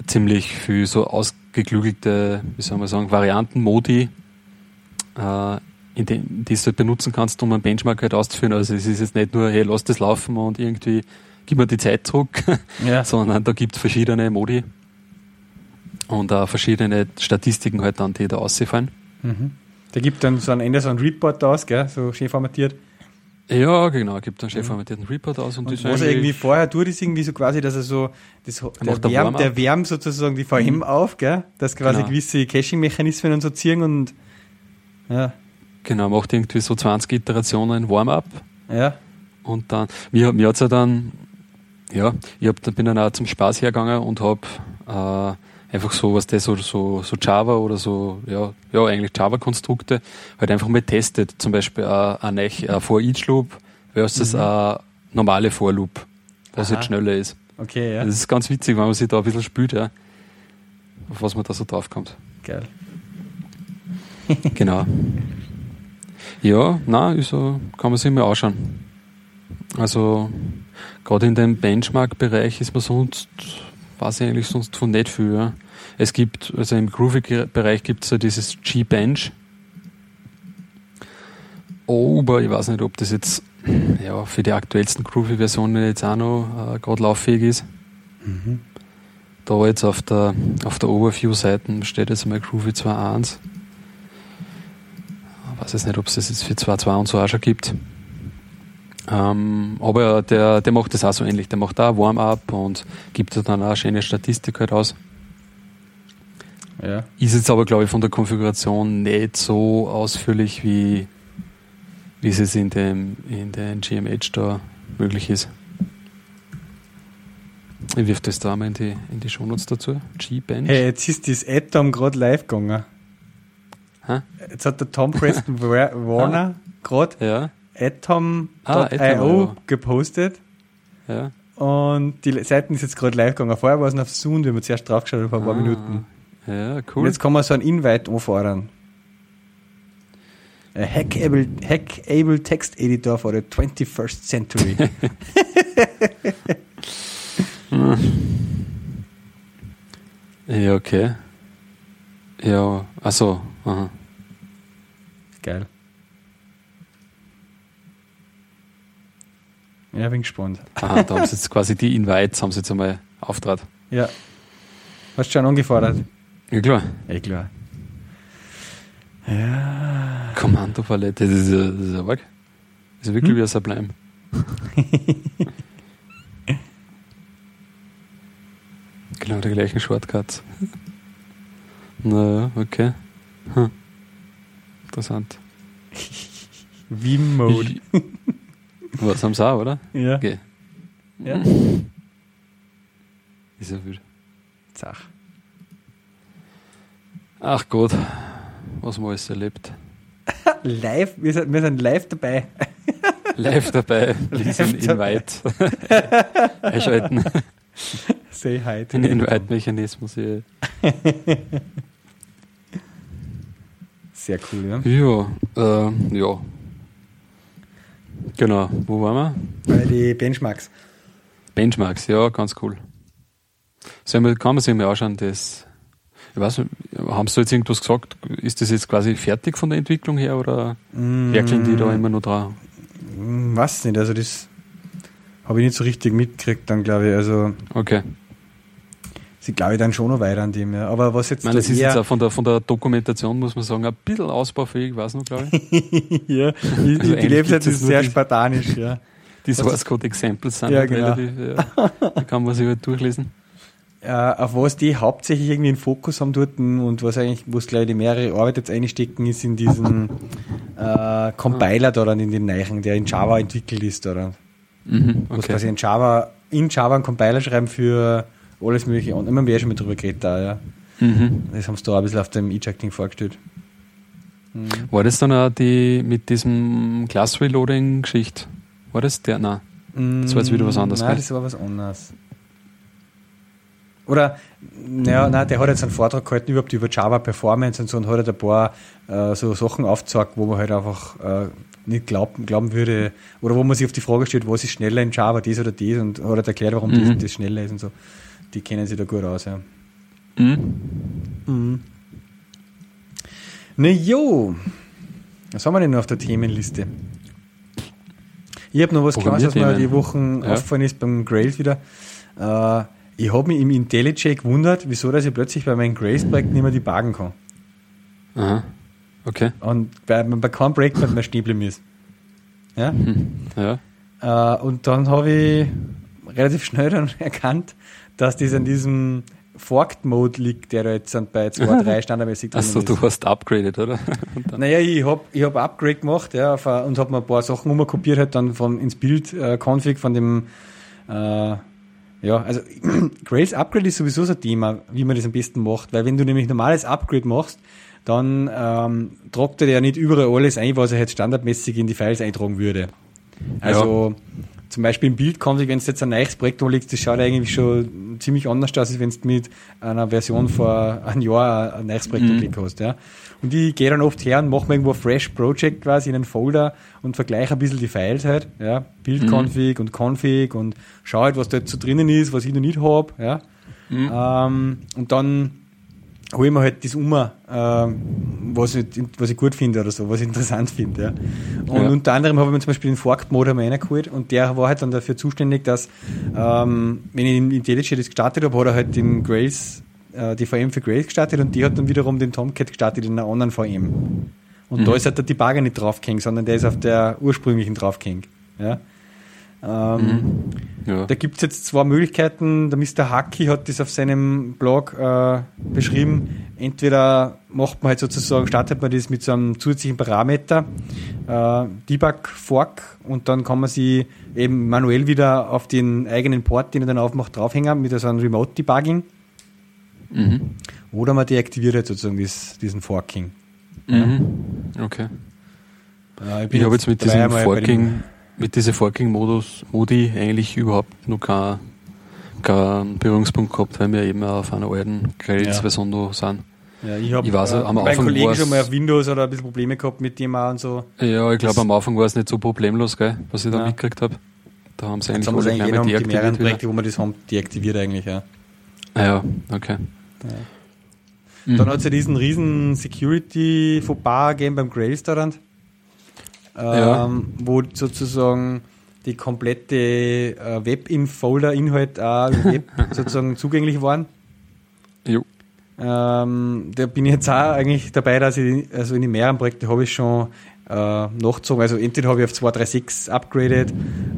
ziemlich viel so ausgeklügelte, wie soll man sagen, Varianten, Modi, äh, in den, die du halt benutzen kannst, um einen Benchmark halt auszuführen. Also es ist jetzt nicht nur, hey, lass das laufen und irgendwie gib mir die Zeit zurück, ja. sondern da gibt es verschiedene Modi und auch verschiedene Statistiken halt dann, die da ausfallen. Mhm. Der gibt dann so am Ende so ein Report aus, gell? so schön formatiert. Ja, genau, gibt einen schön formatierten Report aus. Und, und was er irgendwie vorher tut, ist irgendwie so quasi, dass er so, das, der, wärmt, der wärmt sozusagen die VM mhm. auf, gell? dass quasi genau. gewisse Caching-Mechanismen und so ziehen und ja. Genau, macht irgendwie so 20 Iterationen Warm-up. Ja. Und dann, mir, mir hat es ja dann, ja, ich hab, bin dann auch zum Spaß hergegangen und habe äh, einfach so, was das so, so, so Java oder so, ja, ja eigentlich Java-Konstrukte halt einfach mal testet. Zum Beispiel ein äh, For Each Loop versus mhm. ein normale For Loop, was Aha. jetzt schneller ist. Okay, ja. Das ist ganz witzig, wenn man sich da ein bisschen spürt, ja, auf was man da so draufkommt. Geil. genau. Ja, na, also kann man sich mal anschauen. Also gerade in dem Benchmark-Bereich ist man sonst, weiß ich eigentlich sonst von nicht viel. Ja. Es gibt, also im Groovy-Bereich gibt es ja dieses G-Bench. Aber ich weiß nicht, ob das jetzt ja, für die aktuellsten Groovy-Versionen jetzt auch noch äh, gerade lauffähig ist. Mhm. Da jetzt auf der, auf der Overview-Seite steht jetzt mal Groovy 2.1 weiß jetzt nicht, ob es das jetzt für 2.2 und so auch schon gibt. Ähm, aber der, der macht das auch so ähnlich. Der macht da Warm-up und gibt dann auch eine schöne Statistik halt aus. Ja. Ist jetzt aber, glaube ich, von der Konfiguration nicht so ausführlich, wie, wie es in dem, in den GMH da möglich ist. Ich wirf das da mal in die, in die Shownotes dazu. G-Bench. Hey, jetzt ist das Atom gerade live gegangen. Hä? Jetzt hat der Tom Preston Warner gerade ja. atom.io ah, gepostet. Ja. Und die Seite ist jetzt gerade live gegangen. Vorher war es noch auf Zoom, wir zuerst draufgeschaut haben, vor ein paar ah. Minuten. Ja, cool. Und jetzt kann man so ein Invite anfahren. A hackable, hackable Text Editor for the 21st Century. ja, okay. Ja, achso, aha. Geil. Ja, bin gespannt. Aha, da haben sie jetzt quasi die Invites, haben sie jetzt einmal auftrat. Ja. Hast du schon angefordert? Ja, klar. Ja, klar. Ja. Kommandopalette, das ist ja, das ist ja. Das ist wirklich hm? wie ein Sublime. genau, die gleichen Shortcuts. naja, okay. Hm. Interessant. Vim-Mode. Was haben sie auch, oder? Ja. Okay. Ja. Ist ja wild. Zach. Ach Gott, was man alles erlebt. live, wir sind, wir sind live dabei. live dabei, lesen Invite. Einschalten. Say hi. Den Invite-Mechanismus hier. Sehr cool, ja. Ja, äh, ja. Genau, wo waren wir? Bei die Benchmarks. Benchmarks, ja, ganz cool. So, kann man sich mal anschauen, das. Ich weiß nicht, haben Sie jetzt irgendwas gesagt? Ist das jetzt quasi fertig von der Entwicklung her oder mm, werkeln die da immer nur dran? Mm, weiß nicht, also das habe ich nicht so richtig mitgekriegt dann, glaube ich. Also okay sie glaube ich dann schon noch weiter an dem. Ja. Aber was jetzt. Ich meine, das ist jetzt auch von der, von der Dokumentation, muss man sagen, ein bisschen ausbaufähig, weiß noch, glaube ich. ja, die, also die Lebenswelt ist sehr die, spartanisch, ja. Die Source Code Examples sind ja, genau. relativ, ja, da kann man sich halt durchlesen. Äh, auf was die hauptsächlich irgendwie einen Fokus haben dort und was eigentlich, wo es gleich die mehrere Arbeit jetzt einstecken, ist in diesen äh, Compiler da dann in den Neichen, der in Java entwickelt ist da. Mhm, okay. Was quasi in Java, in Java einen Compiler schreiben für alles mögliche. Und immer mehr schon mit drüber geredet da, ja. Mhm. Das haben sie da ein bisschen auf dem Ejecting vorgestellt. Mhm. War das dann auch die mit diesem Class Reloading Geschichte? War das der? Nein. Das war jetzt wieder was anderes. Nein, das war was anderes. Oder, naja, nein, der hat jetzt einen Vortrag gehalten überhaupt über Java Performance und so und hat halt ein paar äh, so Sachen aufgezeigt, wo man halt einfach äh, nicht glauben, glauben würde, oder wo man sich auf die Frage stellt, was ist schneller in Java, das oder das und hat halt erklärt, warum mhm. das, das schneller ist und so. Die kennen sich da gut aus, ja. Mhm. Mhm. Na jo, was haben wir denn noch auf der Themenliste? Ich habe noch was Kleines, was mir die Wochen ja. aufgefallen ist beim Grails wieder. Äh, ich habe mich im IntelliJ gewundert, wieso dass ich plötzlich bei meinem Grails-Projekt nicht mehr die Bagen kann. Aha. Okay. Und bei, bei keinem Projekt mehr stehen geblieben ist. Ja? Hm. ja. Äh, und dann habe ich relativ schnell dann erkannt, dass das an diesem Forked Mode liegt, der da jetzt bei 2.3 standardmäßig drin Achso, du hast upgraded, oder? naja, ich habe ich hab Upgrade gemacht ja, und habe mir ein paar Sachen umkopiert, halt dann von, ins Bild-Config äh, von dem, äh, ja, also Grails Upgrade ist sowieso so ein Thema, wie man das am besten macht, weil wenn du nämlich normales Upgrade machst, dann ähm, tragt er ja nicht überall alles ein, was er jetzt standardmäßig in die Files eintragen würde. Also ja zum Beispiel im Bildconfig, wenn du jetzt ein neues Projekt anlegst, das schaut eigentlich schon ziemlich anders aus, als wenn du mit einer Version vor einem Jahr ein neues Projekt mhm. angelegt hast. Ja. Und ich gehe dann oft her und mache mir irgendwo ein Fresh Project quasi in einen Folder und vergleiche ein bisschen die Files halt, ja, Bildconfig mhm. und Config und schaue halt, was da jetzt so drinnen ist, was ich noch nicht habe, ja. Mhm. Ähm, und dann hole ich mir halt das um, äh, was, ich, was ich gut finde oder so, was ich interessant finde. Ja. Und ja. unter anderem habe ich mir zum Beispiel den Forked-Mode reingeholt und der war halt dann dafür zuständig, dass, ähm, wenn ich in IntelliJ das gestartet habe, hat er halt den Grace, äh, die VM für Grace gestartet und die hat dann wiederum den Tomcat gestartet in einer anderen VM. Und mhm. da ist halt der Debugger nicht draufgehängt, sondern der ist auf der ursprünglichen draufgehängt. Ja. Ähm, mhm. ja. Da gibt es jetzt zwei Möglichkeiten. Der Mr. Haki hat das auf seinem Blog äh, beschrieben. Entweder macht man halt sozusagen, startet man das mit so einem zusätzlichen Parameter, äh, Debug Fork, und dann kann man sie eben manuell wieder auf den eigenen Port, den er dann aufmacht, draufhängen mit so einem Remote Debugging. Mhm. Oder man deaktiviert halt sozusagen das, diesen Forking. Mhm. Okay. Äh, ich, ich habe jetzt mit diesem Forking mit dieser Forking-Modus, Modi eigentlich überhaupt noch keinen kein Berührungspunkt gehabt, weil wir eben auf einer alten Grails-Version ja. sind. Ja, ich habe äh, am Anfang Kollegen schon mal auf Windows oder ein bisschen Probleme gehabt mit dem auch und so. Ja, ich glaube am Anfang war es nicht so problemlos, gell, was ich da ja. mitgekriegt habe. Da haben sie eigentlich alle gleich mal deaktiviert. Die mehreren Projekte, wo wir das haben, deaktiviert eigentlich, ja. Ah ja, okay. Ja. Mhm. Dann hat es ja diesen riesen Security-Fauxpas gegeben beim Grail-Storant ja. Ähm, wo sozusagen die komplette äh, Web-Folder-Inhalt auch Web sozusagen zugänglich waren. Jo. Ähm, da bin ich jetzt auch eigentlich dabei, dass ich, also in den mehreren Projekten habe ich schon äh, nachgezogen. Also entweder habe ich auf 236 upgraded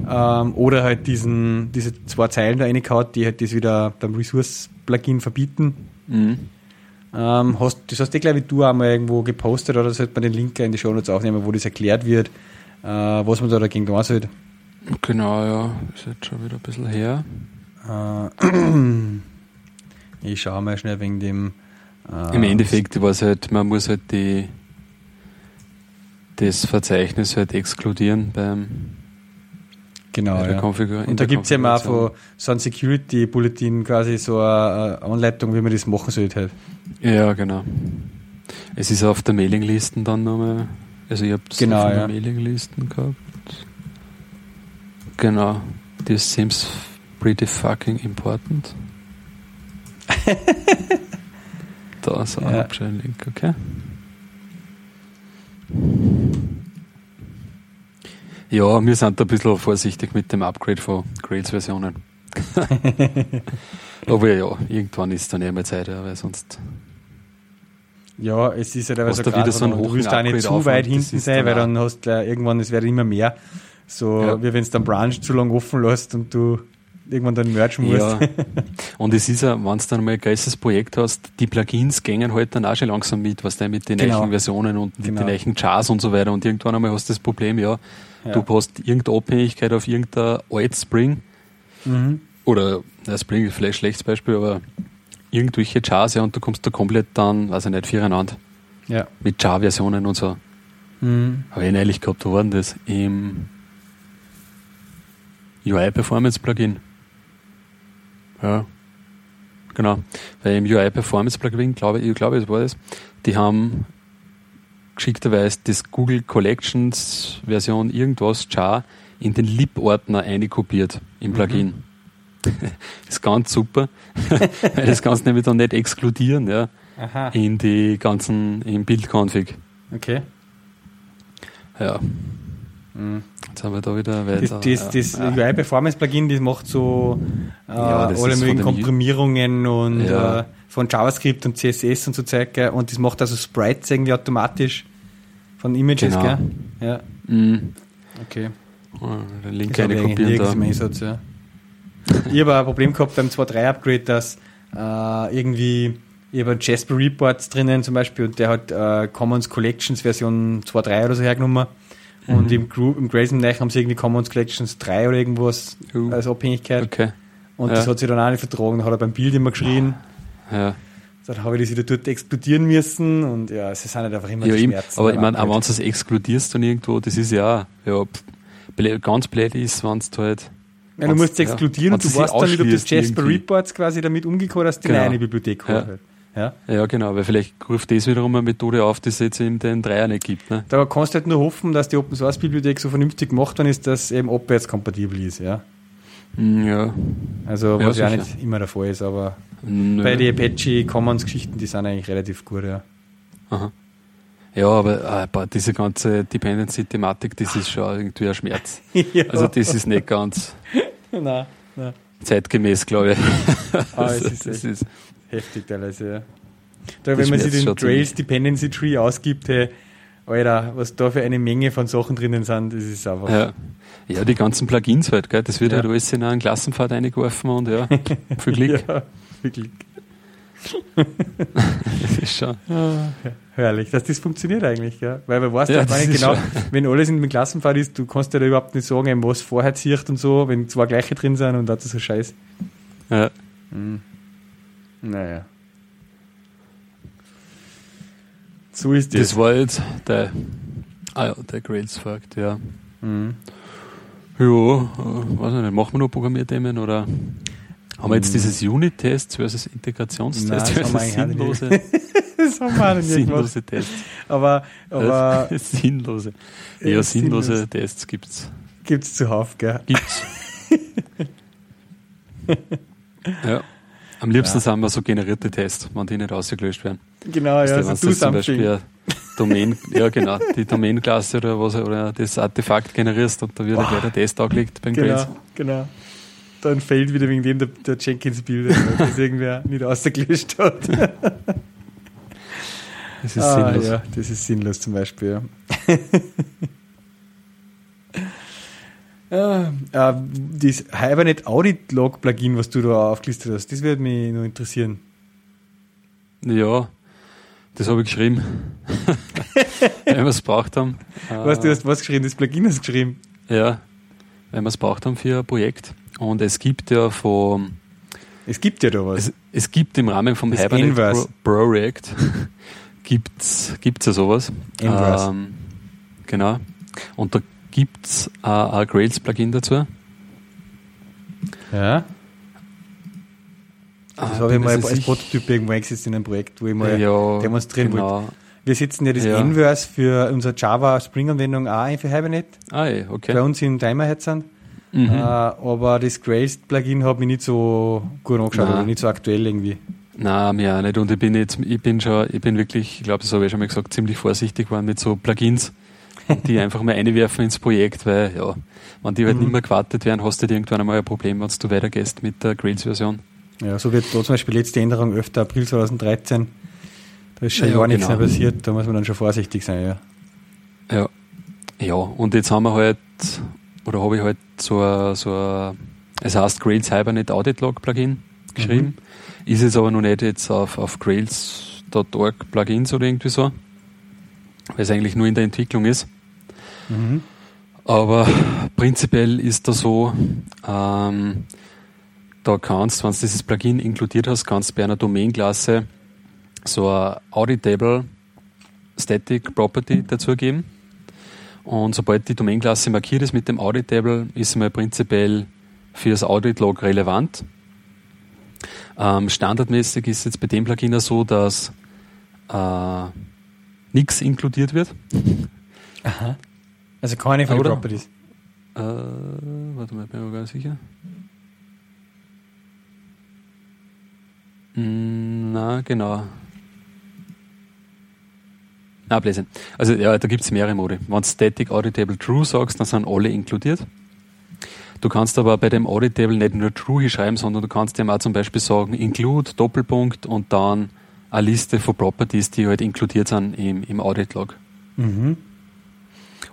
ähm, oder halt diesen, diese zwei Zeilen da reingehauen, die halt das wieder beim Resource-Plugin verbieten. Mhm. Ähm, hast, das hast du, glaube ich, du auch mal irgendwo gepostet oder sollte man den Link in die Show Notes aufnehmen, wo das erklärt wird, äh, was man da dagegen tun sollte. Genau, ja. Ist jetzt schon wieder ein bisschen her. Äh, ich schaue mal schnell wegen dem. Äh, Im Endeffekt war es halt, man muss halt die, das Verzeichnis halt exkludieren beim Genau, ja. Und da gibt es ja auch von so ein Security-Bulletin quasi so eine Anleitung, wie man das machen sollte. Halt. Ja, genau. Es ist auf der Mailinglisten dann nochmal, also ich habe es genau, auf der ja. Mailinglisten gehabt. Genau. This seems pretty fucking important. da ist ein ja. Link, okay? Ja, wir sind da ein bisschen vorsichtig mit dem Upgrade von Grails-Versionen. Aber ja, irgendwann ist dann eh mal Zeit, ja, weil sonst. Ja, es ist ja halt wieder so ein Du willst da nicht zu weit hinten sein, weil dann hast du irgendwann, es wird immer mehr. So, ja. wie wenn es dann Branch zu lang offen lässt und du irgendwann dann merchen musst. Ja. Und es ist ja, wenn du dann mal ein geiles Projekt hast, die Plugins gängen halt dann auch schon langsam mit, was da mit den genau. neuen Versionen und mit genau. den neuen Chars und so weiter. Und irgendwann einmal hast du das Problem, ja, ja. du hast irgendeine Abhängigkeit auf irgendein Alt Spring. Mhm. Oder, na, Spring ist vielleicht ein schlechtes Beispiel, aber irgendwelche Chars, ja, und du kommst da komplett dann, weiß ich nicht, viereinander. Ja. Mit Char-Versionen und so. Mhm. Habe ich neulich gehabt, wo war denn das? Im UI Performance Plugin. Ja. Genau. Weil im UI Performance Plugin, glaube ich, glaube, es war das, die haben geschickterweise das Google Collections Version irgendwas Char in den Lib-Ordner einkopiert im mhm. Plugin. Mhm. das ist ganz super, weil das kannst du nämlich dann nicht exkludieren, ja, Aha. in die ganzen, im Bildconfig. Okay. Ja. Mhm. Jetzt haben wir da wieder weiter. Das, das, das ja. UI Performance Plugin, das macht so äh, ja, alle möglichen Komprimierungen und ja. äh, von JavaScript und CSS und so Zeug, gell? und das macht also Sprites irgendwie automatisch von Images, genau. gell? Ja. Mhm. Okay. Oh, den Link eine kopieren da. Einsatz, ja. ich habe ein Problem gehabt beim 2.3 Upgrade, dass äh, irgendwie ich habe Jasper Reports drinnen zum Beispiel und der hat äh, Commons Collections Version 2.3 oder so hergenommen. Und mhm. im, Group, im Grayson Neich haben sie irgendwie Commons Collections 3 oder irgendwas uh. als Abhängigkeit. Okay. Und ja. das hat sich dann auch nicht vertragen. Dann hat er beim Bild immer geschrien. Ja. Dann habe ich das wieder dort exkludieren müssen und ja, es sind halt einfach immer ja, Schmerzen. Aber ich meine, auch wenn du es exkludierst dann irgendwo, das ist ja, ja ganz blöd ist, wenn es halt. Ja, du musst es exkludieren ja, und du weißt dann nicht, ob das Jasper irgendwie. Reports quasi damit umgekommen hast, die genau. eine Bibliothek ja. Halt. Ja? ja, genau, weil vielleicht ruft das wiederum eine Methode auf, die es jetzt in den Dreier nicht gibt. Ne? Da kannst du halt nur hoffen, dass die Open Source Bibliothek so vernünftig gemacht worden ist, dass eben abwärtskompatibel ist. Ja. Hm, ja. Also, was ja, ja nicht immer der Fall ist, aber Nö. bei den Apache Commons Geschichten, die sind eigentlich relativ gut, ja. Aha. Ja, aber äh, diese ganze Dependency-Thematik, das ist schon irgendwie ein Schmerz. ja. Also, das ist nicht ganz nein, nein. zeitgemäß, glaube ich. Ah, also, es ist, das ist heftig teilweise, ja. Da, wenn man sich den Trails Dependency Tree ausgibt, hey, Alter, was da für eine Menge von Sachen drinnen sind, das ist einfach. Ja, ja die ganzen Plugins halt, gell? das wird ja. halt alles in einen Klassenpfad eingeworfen und ja, viel Glück. ja, viel Glück. das ist schon. Ah, herrlich, dass das funktioniert eigentlich, ja. Weil man weiß ja, nicht genau, schon. wenn alles in dem Klassenpfad ist, du kannst ja da überhaupt nicht sagen, was vorher zieht und so, wenn zwei gleiche drin sind und ist so scheiße. Ja. Mhm. Naja. So ist das. Das war jetzt der, ah ja, der Grails Fakt, ja. Mhm. Ja, äh, weiß nicht, machen wir noch Programmierthemen oder haben wir jetzt mhm. dieses Unit-Test versus Integrationstest Nein, versus sinnlose, das haben wir nicht sinnlose Tests? Aber, aber sinnlose. Ja, sinnlose sinnlos. Tests gibt's. Gibt's zuhauf, gell? Gibt's. ja. Am liebsten ja. sind wir so generierte Tests, wenn die nicht rausgelöscht werden. Genau, ja, also du zum Beispiel Domain, ja genau, die Domain-Klasse oder was oder das Artefakt generierst und da wird gleich der Test angelegt beim Genau, Grades. genau. Dann fällt wieder wegen dem der, der Jenkins-Bild, das irgendwer nicht ausgelöscht hat. Das ist ah, sinnlos. Ja, das ist sinnlos zum Beispiel, ja. Ja, äh, das Hibernate Audit Log Plugin, was du da aufgelistet hast, das würde mich nur interessieren. Ja, das habe ich geschrieben. wenn wir es braucht haben. Was, du hast was geschrieben? Das Plugin hast du geschrieben? Ja, wenn wir es braucht haben für ein Projekt. Und es gibt ja von. Es gibt ja da was. Es, es gibt im Rahmen vom das Hibernate Pro, Project gibt's, gibt's ja sowas. Ähm, genau. Und da gibt es äh, ein Grails-Plugin dazu. Ja. Das ah, habe ich mal als Prototyp irgendwo eingesetzt in einem Projekt, wo ich mal ja, demonstrieren genau. wollte. Wir setzen ja das ja. Inverse für unsere Java Spring Anwendung auch ein für Hibernate. Ah, ja, okay. Bei uns im Timer sind. Mhm. Äh, aber das Grails Plugin hat mich nicht so gut angeschaut Nein. oder nicht so aktuell irgendwie. Nein, mir auch nicht. Und ich bin jetzt, ich bin schon, ich bin wirklich, ich glaube, das habe ich schon mal gesagt, ziemlich vorsichtig geworden mit so Plugins die einfach mal einwerfen ins Projekt, weil ja, wenn die halt mhm. nicht mehr gewartet werden, hast du halt irgendwann einmal ein Problem, wenn du weitergehst mit der Grails-Version. Ja, so wird da zum Beispiel letzte Änderung 11. April 2013. Da ist schon ja, gar nichts genau. mehr passiert, da muss man dann schon vorsichtig sein, ja. Ja. Ja, und jetzt haben wir halt, oder habe ich halt so ein, so ein, es heißt Grails Hibernate Audit Log Plugin geschrieben. Mhm. Ist jetzt aber noch nicht jetzt auf, auf Grails.org Plugins oder irgendwie so weil es eigentlich nur in der Entwicklung ist. Mhm. Aber prinzipiell ist da so, ähm, da kannst, wenn du dieses Plugin inkludiert hast, kannst du bei einer Domain-Klasse so ein Auditable Static Property dazugeben. Und sobald die Domain-Klasse markiert ist mit dem Auditable, ist mal prinzipiell für das Audit-Log relevant. Ähm, standardmäßig ist jetzt bei dem Plugin so, dass äh, nichts inkludiert wird. Aha. Also keine von den Properties. Äh, warte mal, bin mir gar sicher. Mm, na, genau. Na, Blödsinn. Also ja, da gibt es mehrere Modi. Wenn du Static Auditable True sagst, dann sind alle inkludiert. Du kannst aber bei dem Auditable nicht nur True schreiben, sondern du kannst dem auch zum Beispiel sagen, include, Doppelpunkt und dann eine Liste von Properties, die halt inkludiert sind im, im Audit-Log. Mhm.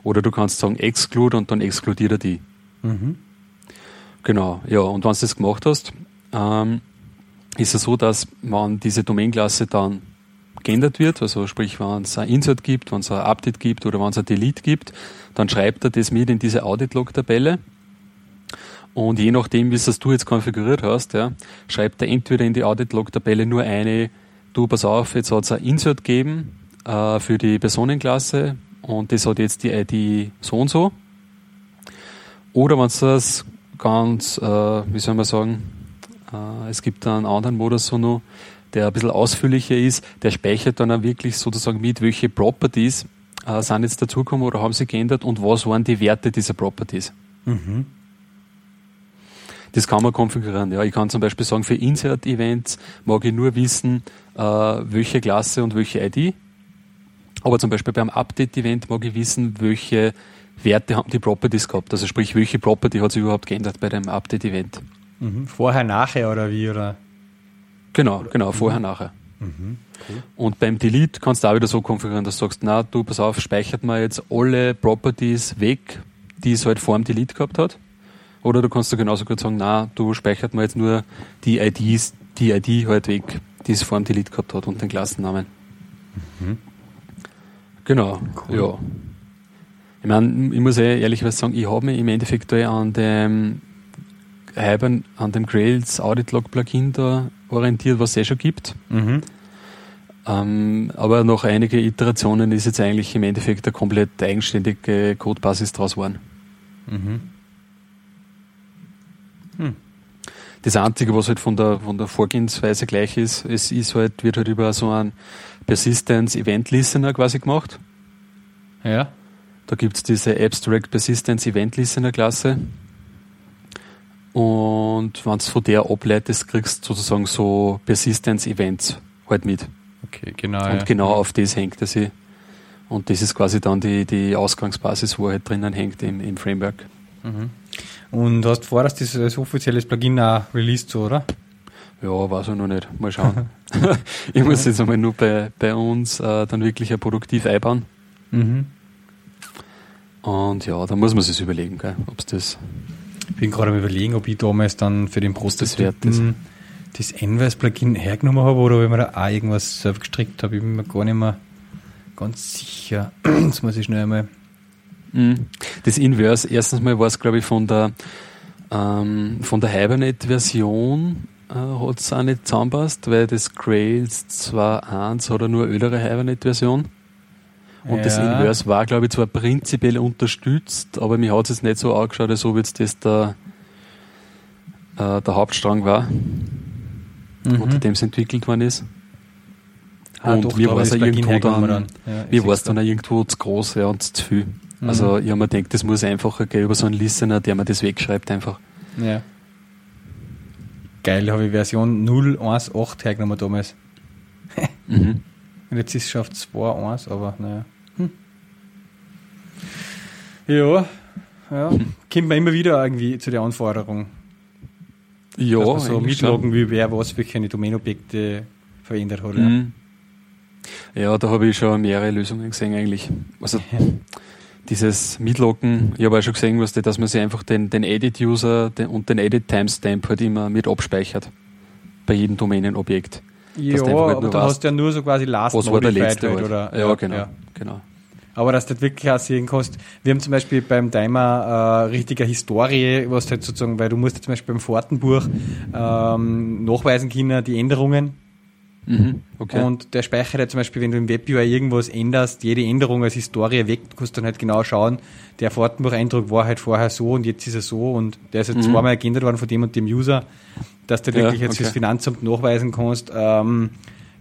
Oder du kannst sagen exclude und dann exkludiert er die. Mhm. Genau, ja, und wenn du das gemacht hast, ähm, ist es so, dass man diese Domain-Klasse dann geändert wird, also sprich, wenn es ein Insert gibt, wenn es ein Update gibt oder wenn es ein Delete gibt, dann schreibt er das mit in diese Audit-Log-Tabelle. Und je nachdem, wie es du jetzt konfiguriert hast, ja, schreibt er entweder in die Audit-Log-Tabelle nur eine, du, pass auf, jetzt hat es ein Insert gegeben äh, für die Personenklasse und das hat jetzt die ID so und so. Oder wenn es das ganz, äh, wie soll man sagen, äh, es gibt einen anderen Modus so noch, der ein bisschen ausführlicher ist, der speichert dann auch wirklich sozusagen mit, welche Properties äh, sind jetzt dazugekommen oder haben sie geändert und was waren die Werte dieser Properties. Mhm. Das kann man konfigurieren. Ja, ich kann zum Beispiel sagen, für Insert-Events mag ich nur wissen, äh, welche Klasse und welche ID. Aber zum Beispiel beim Update-Event mag ich wissen, welche Werte haben die Properties gehabt. Also sprich, welche Property hat sich überhaupt geändert bei dem Update-Event. Mhm. Vorher, nachher oder wie? Oder? Genau, genau, vorher, mhm. nachher. Mhm. Cool. Und beim Delete kannst du auch wieder so konfigurieren, dass du sagst, na, du, pass auf, speichert mal jetzt alle Properties weg, die es halt vor dem Delete gehabt hat. Oder du kannst du genauso gut sagen, na, du speichert mal jetzt nur die IDs, die ID halt weg, die es vor dem Delete gehabt hat und den Klassennamen. Mhm. Genau, cool. ja. Ich meine, ich muss eh ehrlich sagen, ich habe mich im Endeffekt da an dem Hibern, an dem Grails Audit Log Plugin da orientiert, was es eh schon gibt. Mhm. Ähm, aber nach einigen Iterationen ist jetzt eigentlich im Endeffekt eine komplett eigenständige Codebasis draus geworden. Mhm. Hm. Das Einzige, was halt von der, von der Vorgehensweise gleich ist, es ist halt, wird halt über so einen Persistence Event Listener quasi gemacht. Ja. Da gibt es diese Abstract Persistence Event Listener Klasse. Und wenn du von der ableitest, kriegst du sozusagen so Persistence Events halt mit. Okay, genau. Und ja. genau auf das hängt er sich. Und das ist quasi dann die, die Ausgangsbasis, wo er halt drinnen hängt im, im Framework. Mhm. Und hast vor, dass das als offizielles Plugin auch released so, oder? Ja, weiß ich noch nicht. Mal schauen. ich muss jetzt einmal nur bei, bei uns äh, dann wirklich ein produktiv einbauen. Mhm. Und ja, da muss man sich überlegen, ob es das. Ich bin gerade am überlegen, ob ich damals dann für den Prototypen das Envers-Plugin hergenommen habe oder ob ich mir da auch irgendwas selbst gestrickt habe. Ich bin mir gar nicht mehr ganz sicher. Jetzt muss ich schnell einmal Mhm. Das Inverse, erstens mal war es, glaube ich, von der, ähm, von der Hibernate-Version äh, hat es auch nicht zusammenpasst, weil das Grails 2.1 hat nur eine ältere Hibernate-Version. Und ja. das Inverse war, glaube ich, zwar prinzipiell unterstützt, aber mir hat es nicht so angeschaut, als ob jetzt das der, äh, der Hauptstrang war, mhm. unter dem es entwickelt worden ist. Ah, und doch, mir war es irgendwo dann, dann. Ja, mir war es dann irgendwo zu groß ja, und zu viel. Also mhm. ich habe mir gedacht, das muss einfacher gehen über so einen Listener, der mir das wegschreibt einfach. Ja. Geil, habe ich Version 0.1.8 hergenommen damals. mhm. Und jetzt ist es schon auf 2.1, aber naja. Hm. Ja, ja. Hm. Kommt man immer wieder irgendwie zu der Anforderung. Ja, dass man so mitloggen will, wer was für keine Domainobjekte verändert hat. Mhm. Ja, da habe ich schon mehrere Lösungen gesehen eigentlich. Also dieses Mitlocken, ich habe auch schon gesehen, was dass man sich einfach den, den Edit-User und den Edit-Timestamp halt immer mit abspeichert. Bei jedem Domänenobjekt. Ja, halt aber da hast du ja nur so quasi Last Was war der letzte halt, oder? Ja, ja genau, ja. genau. Aber dass du das wirklich auch sehen kannst. Wir haben zum Beispiel beim Timer äh, richtige Historie, was halt sozusagen, weil du musst zum Beispiel beim Fahrtenbuch ähm, nachweisen können, die Änderungen Mhm, okay. Und der speichert zum Beispiel, wenn du im WebUI irgendwas änderst, jede Änderung als Historie weg, du kannst dann halt genau schauen, der Fahrtenbucheindruck war halt vorher so und jetzt ist er so und der ist jetzt mhm. zweimal geändert worden von dem und dem User, dass du ja, wirklich jetzt okay. fürs Finanzamt nachweisen kannst, ähm,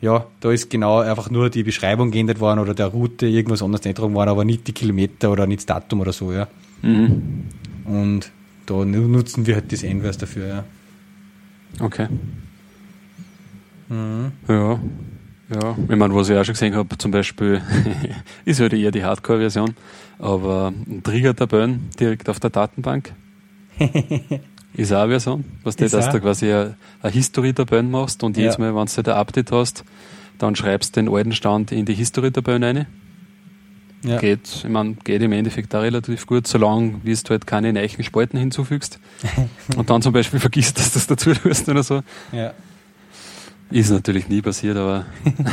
ja, da ist genau einfach nur die Beschreibung geändert worden oder der Route irgendwas anderes eingetragen worden, aber nicht die Kilometer oder nicht das Datum oder so, ja. Mhm. Und da nutzen wir halt das Envers dafür, ja. Okay. Mhm. Ja. Ja, ich meine, was ich auch schon gesehen habe, zum Beispiel, ist halt eher die Hardcore-Version, aber ein Trigger-Tabellen direkt auf der Datenbank. ist auch eine Version, was du, dass du quasi eine, eine History-Tabellen machst und ja. jedes Mal, wenn du ein Update hast, dann schreibst du den alten Stand in die History-Tabellen rein. Ja. Geht, ich meine, geht im Endeffekt auch relativ gut, solange wie du halt keine neuen Spalten hinzufügst und dann zum Beispiel vergisst, dass du das dazu tust oder so. Ja. Ist natürlich nie passiert, aber.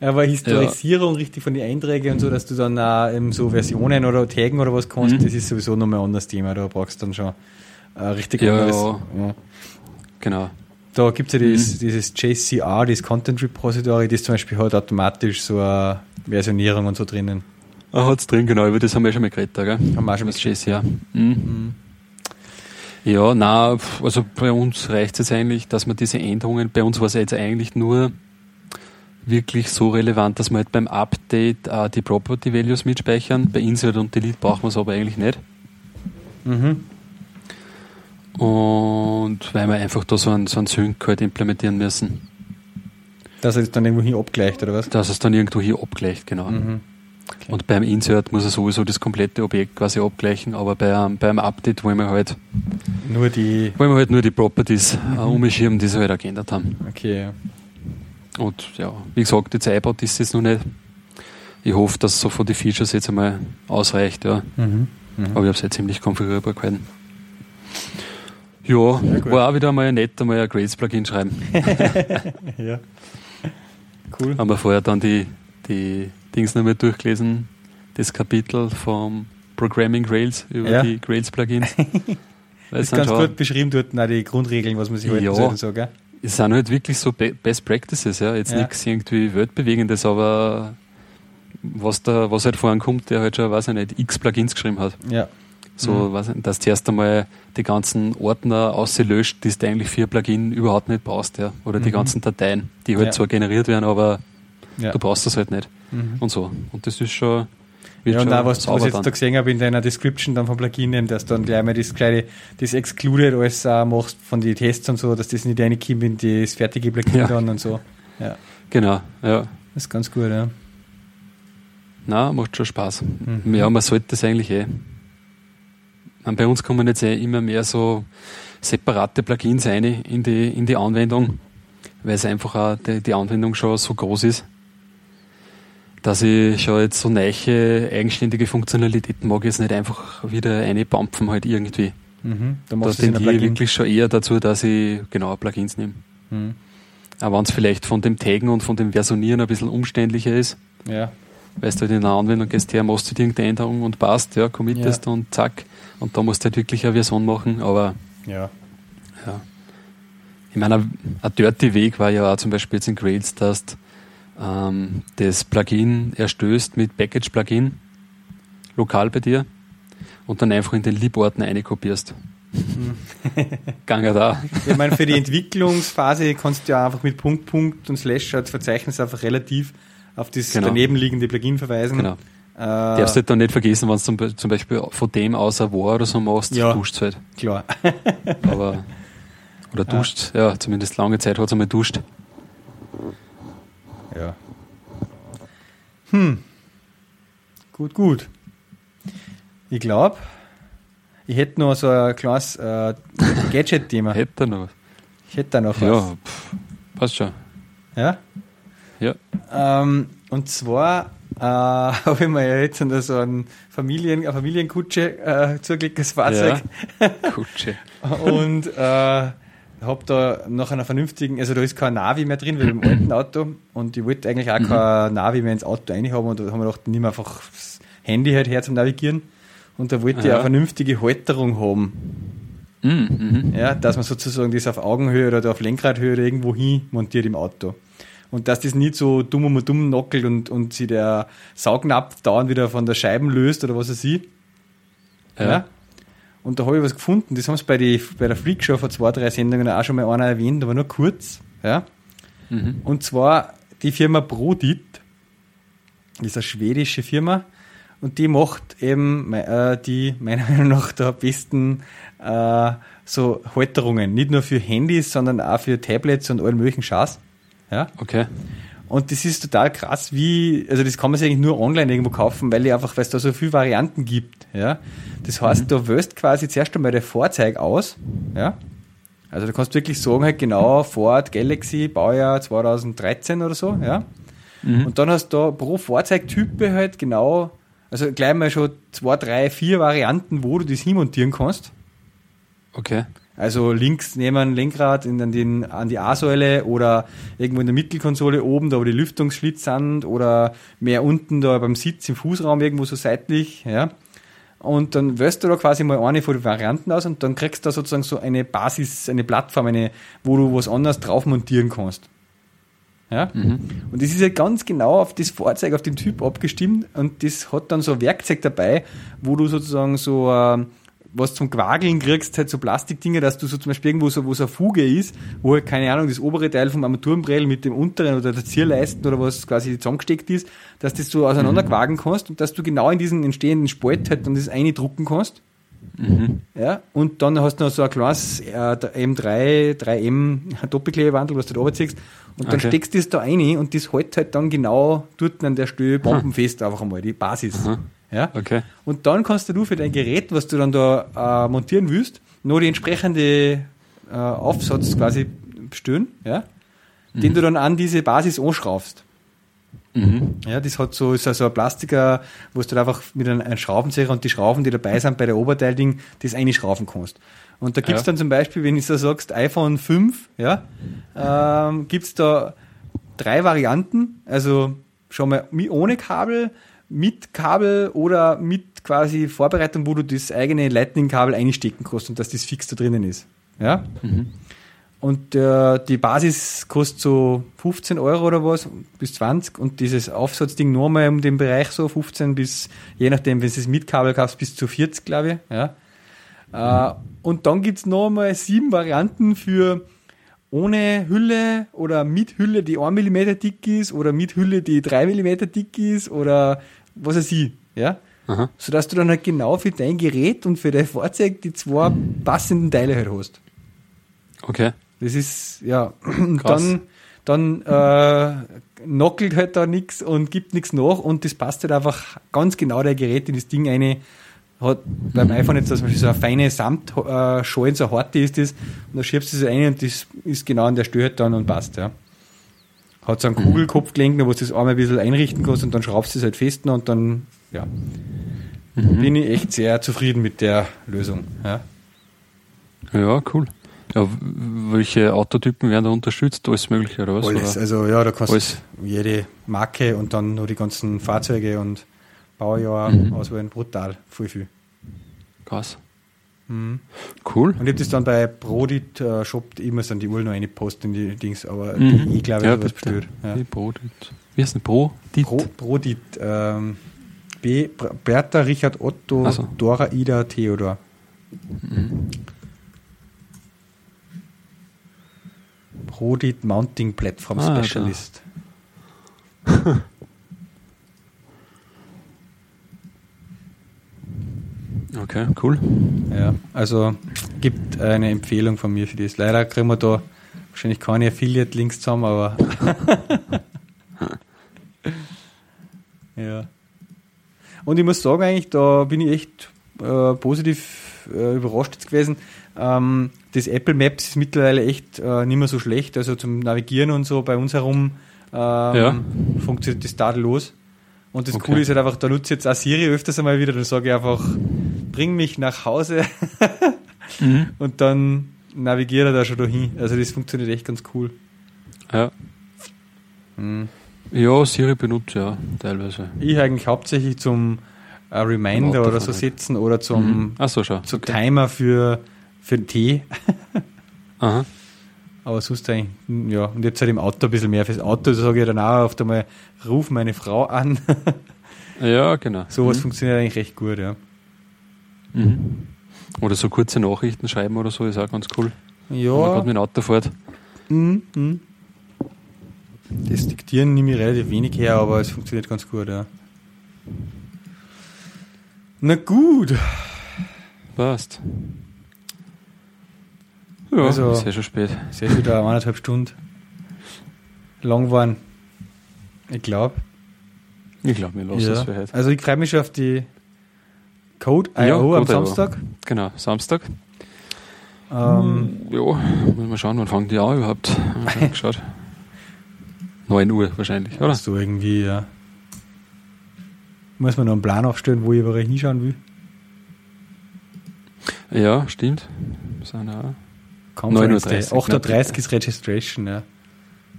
aber Historisierung ja. richtig von den Einträgen und so, dass du dann auch eben so Versionen oder Taggen oder was kannst, mhm. das ist sowieso nochmal ein anderes Thema. Da brauchst du dann schon äh, richtig ja, anderes. Ja. Genau. Da gibt es ja dieses, mhm. dieses JCR, das Content Repository, das zum Beispiel hat automatisch so eine Versionierung und so drinnen. Ah, hat es drin, genau, über das haben wir schon mal geredet, gell? Haben wir schon mal JCR. Mhm. Ja, na, also bei uns reicht es jetzt eigentlich, dass man diese Änderungen, bei uns war es jetzt eigentlich nur wirklich so relevant, dass wir halt beim Update äh, die Property Values mitspeichern. Bei Insert und Delete brauchen wir es aber eigentlich nicht. Mhm. Und weil wir einfach da so einen, so einen Sync halt implementieren müssen. Dass es dann irgendwo hier abgleicht, oder was? Dass es dann irgendwo hier abgleicht, genau. Mhm. Okay. Und beim Insert muss er sowieso das komplette Objekt quasi abgleichen, aber beim, beim Update wollen wir halt nur die, wollen wir halt nur die Properties mhm. äh, umschirmen, die sie halt auch geändert haben. Okay. Und ja, wie gesagt, jetzt iPod ist es noch nicht. Ich hoffe, dass so von den Features jetzt einmal ausreicht, ja. Mhm. Mhm. Aber ich habe es halt ziemlich konfigurierbar gehalten. Ja, war auch wieder mal nett, einmal ein Grades-Plugin schreiben. ja. Cool. Haben wir vorher dann die, die Dings nochmal durchgelesen, das Kapitel vom Programming Rails über ja. die Rails-Plugins. das ist ganz gut beschrieben dort, auch die Grundregeln, was man sich halten ja, soll und so, gell? Es sind halt wirklich so Best Practices, ja. Jetzt ja. nichts irgendwie Weltbewegendes, aber was da, was halt vorhin kommt, der halt schon, weiß ich nicht, x Plugins geschrieben hat. Ja. So, mhm. weiß ich, dass du erst einmal die ganzen Ordner auslöscht, die du eigentlich für Plugin überhaupt nicht brauchst, ja. Oder mhm. die ganzen Dateien, die halt ja. zwar generiert werden, aber ja. du brauchst das halt nicht. Mhm. Und so. Und das ist schon. Ja, und auch was, was ich jetzt da gesehen habe in deiner Description dann vom Plugin, dass du dann gleich mal das kleine, das Excluded alles uh, machst von den Tests und so, dass das nicht reinkommt in das fertige Plugin ja. dann und so. Ja. Genau, ja. Das ist ganz gut, ja. Na, macht schon Spaß. Mhm. Ja, man sollte das eigentlich eh. Und bei uns kommen jetzt eh immer mehr so separate Plugins rein in die, in die Anwendung, weil es einfach auch die, die Anwendung schon so groß ist dass ich schon jetzt so neue, eigenständige Funktionalitäten mag, jetzt nicht einfach wieder eine Bampfen halt irgendwie. Mhm. Da tendiere wirklich schon eher dazu, dass ich genau Plugins nehme. Mhm. Aber wenn es vielleicht von dem Taggen und von dem Versionieren ein bisschen umständlicher ist, ja. weil du halt in der Anwendung gehst her, machst du irgendeine Änderung und passt, ja, committest ja. und zack. Und da musst du halt wirklich eine Version machen, aber ja. ja. Ich meine, ein dirty Weg war ja auch zum Beispiel jetzt in Grails, dass du ähm, das Plugin erstößt mit Package-Plugin lokal bei dir und dann einfach in den Lib-Ordner einkopierst. Gange da. Ich meine, für die Entwicklungsphase kannst du ja einfach mit Punkt, Punkt und Slash als Verzeichnis einfach relativ auf das genau. daneben liegende Plugin verweisen. Genau. Äh, Darfst du halt dann nicht vergessen, wenn du zum, zum, Beispiel von dem aus ein War oder so machst, ja, duscht halt. Klar. Aber, oder duscht, ja. ja, zumindest lange Zeit hat es einmal duscht. Ja. Hm. Gut, gut. Ich glaube, ich hätte noch so ein kleines äh, Gadget-Thema. hätte noch was? Ich hätte da noch ja, was. Ja, passt schon. Ja? Ja. Ähm, und zwar äh, habe ich mir ja jetzt so ein Familien, eine Familienkutsche äh, zugelegt, das Fahrzeug. Ja, Kutsche. und äh, habe da nach einer vernünftigen, also da ist kein Navi mehr drin, wie im alten Auto. Und ich wollte eigentlich auch mhm. kein Navi mehr ins Auto reinhaben. Und da haben wir gedacht, nimm einfach das Handy halt her zum Navigieren. Und da wollte ich eine vernünftige Halterung haben. Mhm. Ja, dass man sozusagen das auf Augenhöhe oder auf Lenkradhöhe irgendwo hin montiert im Auto. Und dass das nicht so dumm um dumm nockelt und, und sich der Saugnapf dauernd wieder von der Scheibe löst oder was er sieht. Ja. ja. Und da habe ich was gefunden, das haben sie bei, die, bei der Freakshow vor zwei, drei Sendungen auch schon mal einer erwähnt, aber nur kurz. Ja. Mhm. Und zwar die Firma Prodit, das ist eine schwedische Firma, und die macht eben äh, die meiner Meinung nach der besten äh, so Halterungen. Nicht nur für Handys, sondern auch für Tablets und allen möglichen Schatz. Ja? Okay. Und das ist total krass, wie, also das kann man sich eigentlich nur online irgendwo kaufen, weil einfach, weil es da so viele Varianten gibt. Ja? Das heißt, mhm. du wählst quasi zuerst einmal dein Fahrzeug aus. Ja? Also du kannst wirklich sagen, halt genau Ford Galaxy, Baujahr 2013 oder so. Ja? Mhm. Und dann hast du da pro Fahrzeugtype halt genau, also gleich mal schon zwei, drei, vier Varianten, wo du das hinmontieren kannst. Okay. Also links nehmen Lenkrad in, den, an die A-Säule oder irgendwo in der Mittelkonsole oben, da wo die Lüftungsschlitz sind oder mehr unten da beim Sitz im Fußraum irgendwo so seitlich, ja. Und dann wählst du da quasi mal eine von den Varianten aus und dann kriegst du da sozusagen so eine Basis, eine Plattform, eine, wo du was anderes drauf montieren kannst. Ja? Mhm. Und das ist ja ganz genau auf das Fahrzeug, auf den Typ abgestimmt und das hat dann so ein Werkzeug dabei, wo du sozusagen so äh, was zum Quageln kriegst, halt so Plastikdinge, dass du so zum Beispiel irgendwo so, wo so eine Fuge ist, wo halt, keine Ahnung, das obere Teil vom Armaturenbrell mit dem unteren oder der Zierleisten oder was quasi zusammengesteckt ist, dass das so auseinander mhm. kannst und dass du genau in diesen entstehenden Spalt halt dann das drucken kannst. Mhm. Ja, und dann hast du noch so ein kleines äh, M3, 3M Doppelklebewandel, was du da runterziehst, und dann okay. steckst du das da rein und das hält halt dann genau dort an der Stelle bombenfest einfach einmal, die Basis. Mhm. Ja? Okay. Und dann kannst du für dein Gerät, was du dann da äh, montieren willst, noch die entsprechende äh, Aufsatz quasi bestellen, ja? Mhm. den du dann an diese Basis anschraubst. Mhm. Ja, das hat so, ist also ein Plastiker, wo du einfach mit einem, einem Schraubenzieher und die Schrauben, die dabei sind bei der Oberteilding, das einschrauben kannst. Und da gibt's ja. dann zum Beispiel, wenn du so sagst, iPhone 5, ja, ähm, gibt's da drei Varianten, also schon mal ohne Kabel, mit Kabel oder mit quasi Vorbereitung, wo du das eigene Lightning-Kabel einstecken kannst und dass das fix da drinnen ist. Ja? Mhm. Und äh, die Basis kostet so 15 Euro oder was, bis 20 und dieses Aufsatzding nur mal um den Bereich so 15 bis, je nachdem, wenn du es mit Kabel kaufst, bis zu 40, glaube ich. Ja? Mhm. Äh, und dann gibt's noch mal sieben Varianten für ohne Hülle oder mit Hülle, die 1 mm dick ist oder mit Hülle, die 3 mm dick ist oder was weiß ich, ja. Aha. Sodass du dann halt genau für dein Gerät und für dein Fahrzeug die zwei passenden Teile halt hast. Okay. Das ist, ja, dann, dann äh, nockelt halt da nichts und gibt nichts nach und das passt halt einfach ganz genau der Gerät in das Ding eine hat beim iPhone jetzt zum Beispiel so eine feine Samtschalen, so hart ist das, und da schiebst du es rein und das ist genau an der Stelle halt dann und passt, ja. Hat so einen Kugelkopfgelenk, wo du das einmal ein bisschen einrichten kannst und dann schraubst du es halt fest und dann, ja. Mhm. Bin ich echt sehr zufrieden mit der Lösung, ja. Ja, cool. Ja, welche Autotypen werden da unterstützt? Alles mögliche oder was? Alles, oder? also ja, da kannst Alles. jede Marke und dann nur die ganzen Fahrzeuge und Baujahr mhm. auswählen, brutal, voll viel. Krass. Mhm. Cool. Und ich habe das dann bei Brodit äh, Shop immer so die Uhr noch eine Post in die Dings, aber mhm. ich glaube, ich ja, habe was bestellt. Ja. Brodit. Wie heißt denn Brodit? Pro, Brodit. Ähm, B, Bertha, Richard, Otto, so. Dora, Ida, Theodor. Mhm. Brodit Mounting Platform ah, Specialist. Okay, cool. Ja, also gibt eine Empfehlung von mir für das. Leider kriegen wir da wahrscheinlich keine Affiliate-Links zusammen, aber. ja. Und ich muss sagen, eigentlich, da bin ich echt äh, positiv äh, überrascht gewesen. Ähm, das Apple Maps ist mittlerweile echt äh, nicht mehr so schlecht. Also zum Navigieren und so bei uns herum ähm, ja. funktioniert das tadellos. Und das okay. Coole ist halt einfach, da nutze ich jetzt auch Siri öfters einmal wieder, dann sage ich einfach, bring mich nach Hause mhm. und dann navigiere da schon dahin. Also das funktioniert echt ganz cool. Ja. Mhm. Ja, Siri benutzt ja teilweise. Ich eigentlich hauptsächlich zum äh, Reminder oder so setzen oder zum, mhm. Ach so, schau. zum okay. Timer für, für den Tee. Aha. Aber sonst eigentlich, ja, und jetzt halt im Auto ein bisschen mehr fürs Auto, da sage ich dann auch oft einmal, ruf meine Frau an. ja, genau. Sowas mhm. funktioniert eigentlich recht gut, ja. Mhm. Oder so kurze Nachrichten schreiben oder so ist auch ganz cool. Ja. Wenn man gerade mit dem Auto fährt. Mhm. Mhm. Das Diktieren nehme ich relativ wenig her, aber es funktioniert ganz gut, ja. Na gut. Passt. Ja, also, ist ja schon spät. Ist ja wieder eineinhalb Stunden lang waren. Ich glaube. Ich glaube, wir lassen ja. es für heute. Also ich freue mich schon auf die Code IO ja, am Samstag. Genau, Samstag. Ähm, ja, müssen wir schauen, wann fangen die an überhaupt? geschaut. 9 Uhr wahrscheinlich, oder? So irgendwie, ja. Muss man noch einen Plan aufstellen, wo ich überall hinschauen will. Ja, stimmt. Sind auch 9.30 Uhr. 8.30 ist Registration, ja.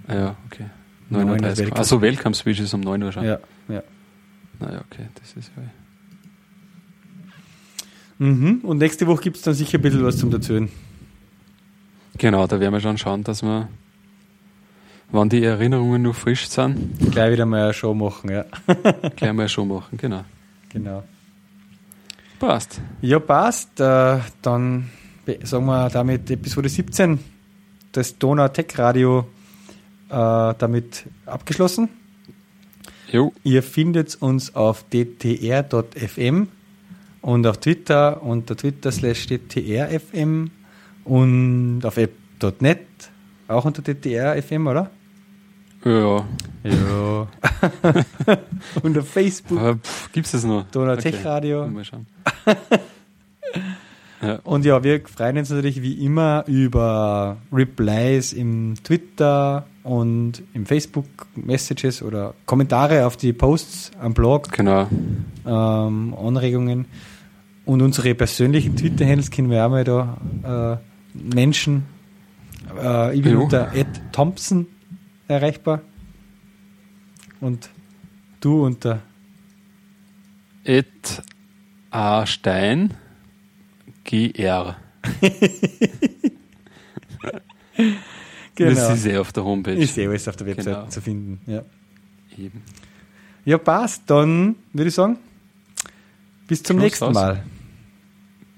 Ja, okay. 9.30 Uhr. Also Welcome Speech ist um 9 Uhr schon. Ja, ja. Naja, okay, das ist ja. Mhm. Und nächste Woche gibt es dann sicher ein bisschen was zum Erzählen. Genau, da werden wir schon schauen, dass wir, wann die Erinnerungen noch frisch sind. Gleich wieder mal eine Show machen, ja. Gleich mal eine Show machen, genau. Genau. Passt. Ja, passt. Äh, dann sagen wir damit Episode 17 des Donau Tech Radio äh, damit abgeschlossen. Jo. Ihr findet uns auf dtr.fm und auf Twitter unter Twitter slash dtrfm und auf app.net auch unter dtrfm, oder? Ja. Ja. und auf Facebook. Gibt es das noch? Donau okay. Tech Radio. Mal schauen. Ja. Und ja, wir freuen uns natürlich wie immer über Replies im Twitter und im Facebook Messages oder Kommentare auf die Posts am Blog. Genau. Ähm, Anregungen. Und unsere persönlichen Twitter-Handles kennen wir auch mal da äh, Menschen. Äh, ich bin jo. unter Ed Thompson erreichbar. Und du unter Ed A. Stein. GR. genau. Das ist eh auf der Homepage. Ist eh alles auf der Website genau. zu finden. Ja. Eben. Ja, passt. Dann würde ich sagen, bis zum Schluss nächsten aus. Mal.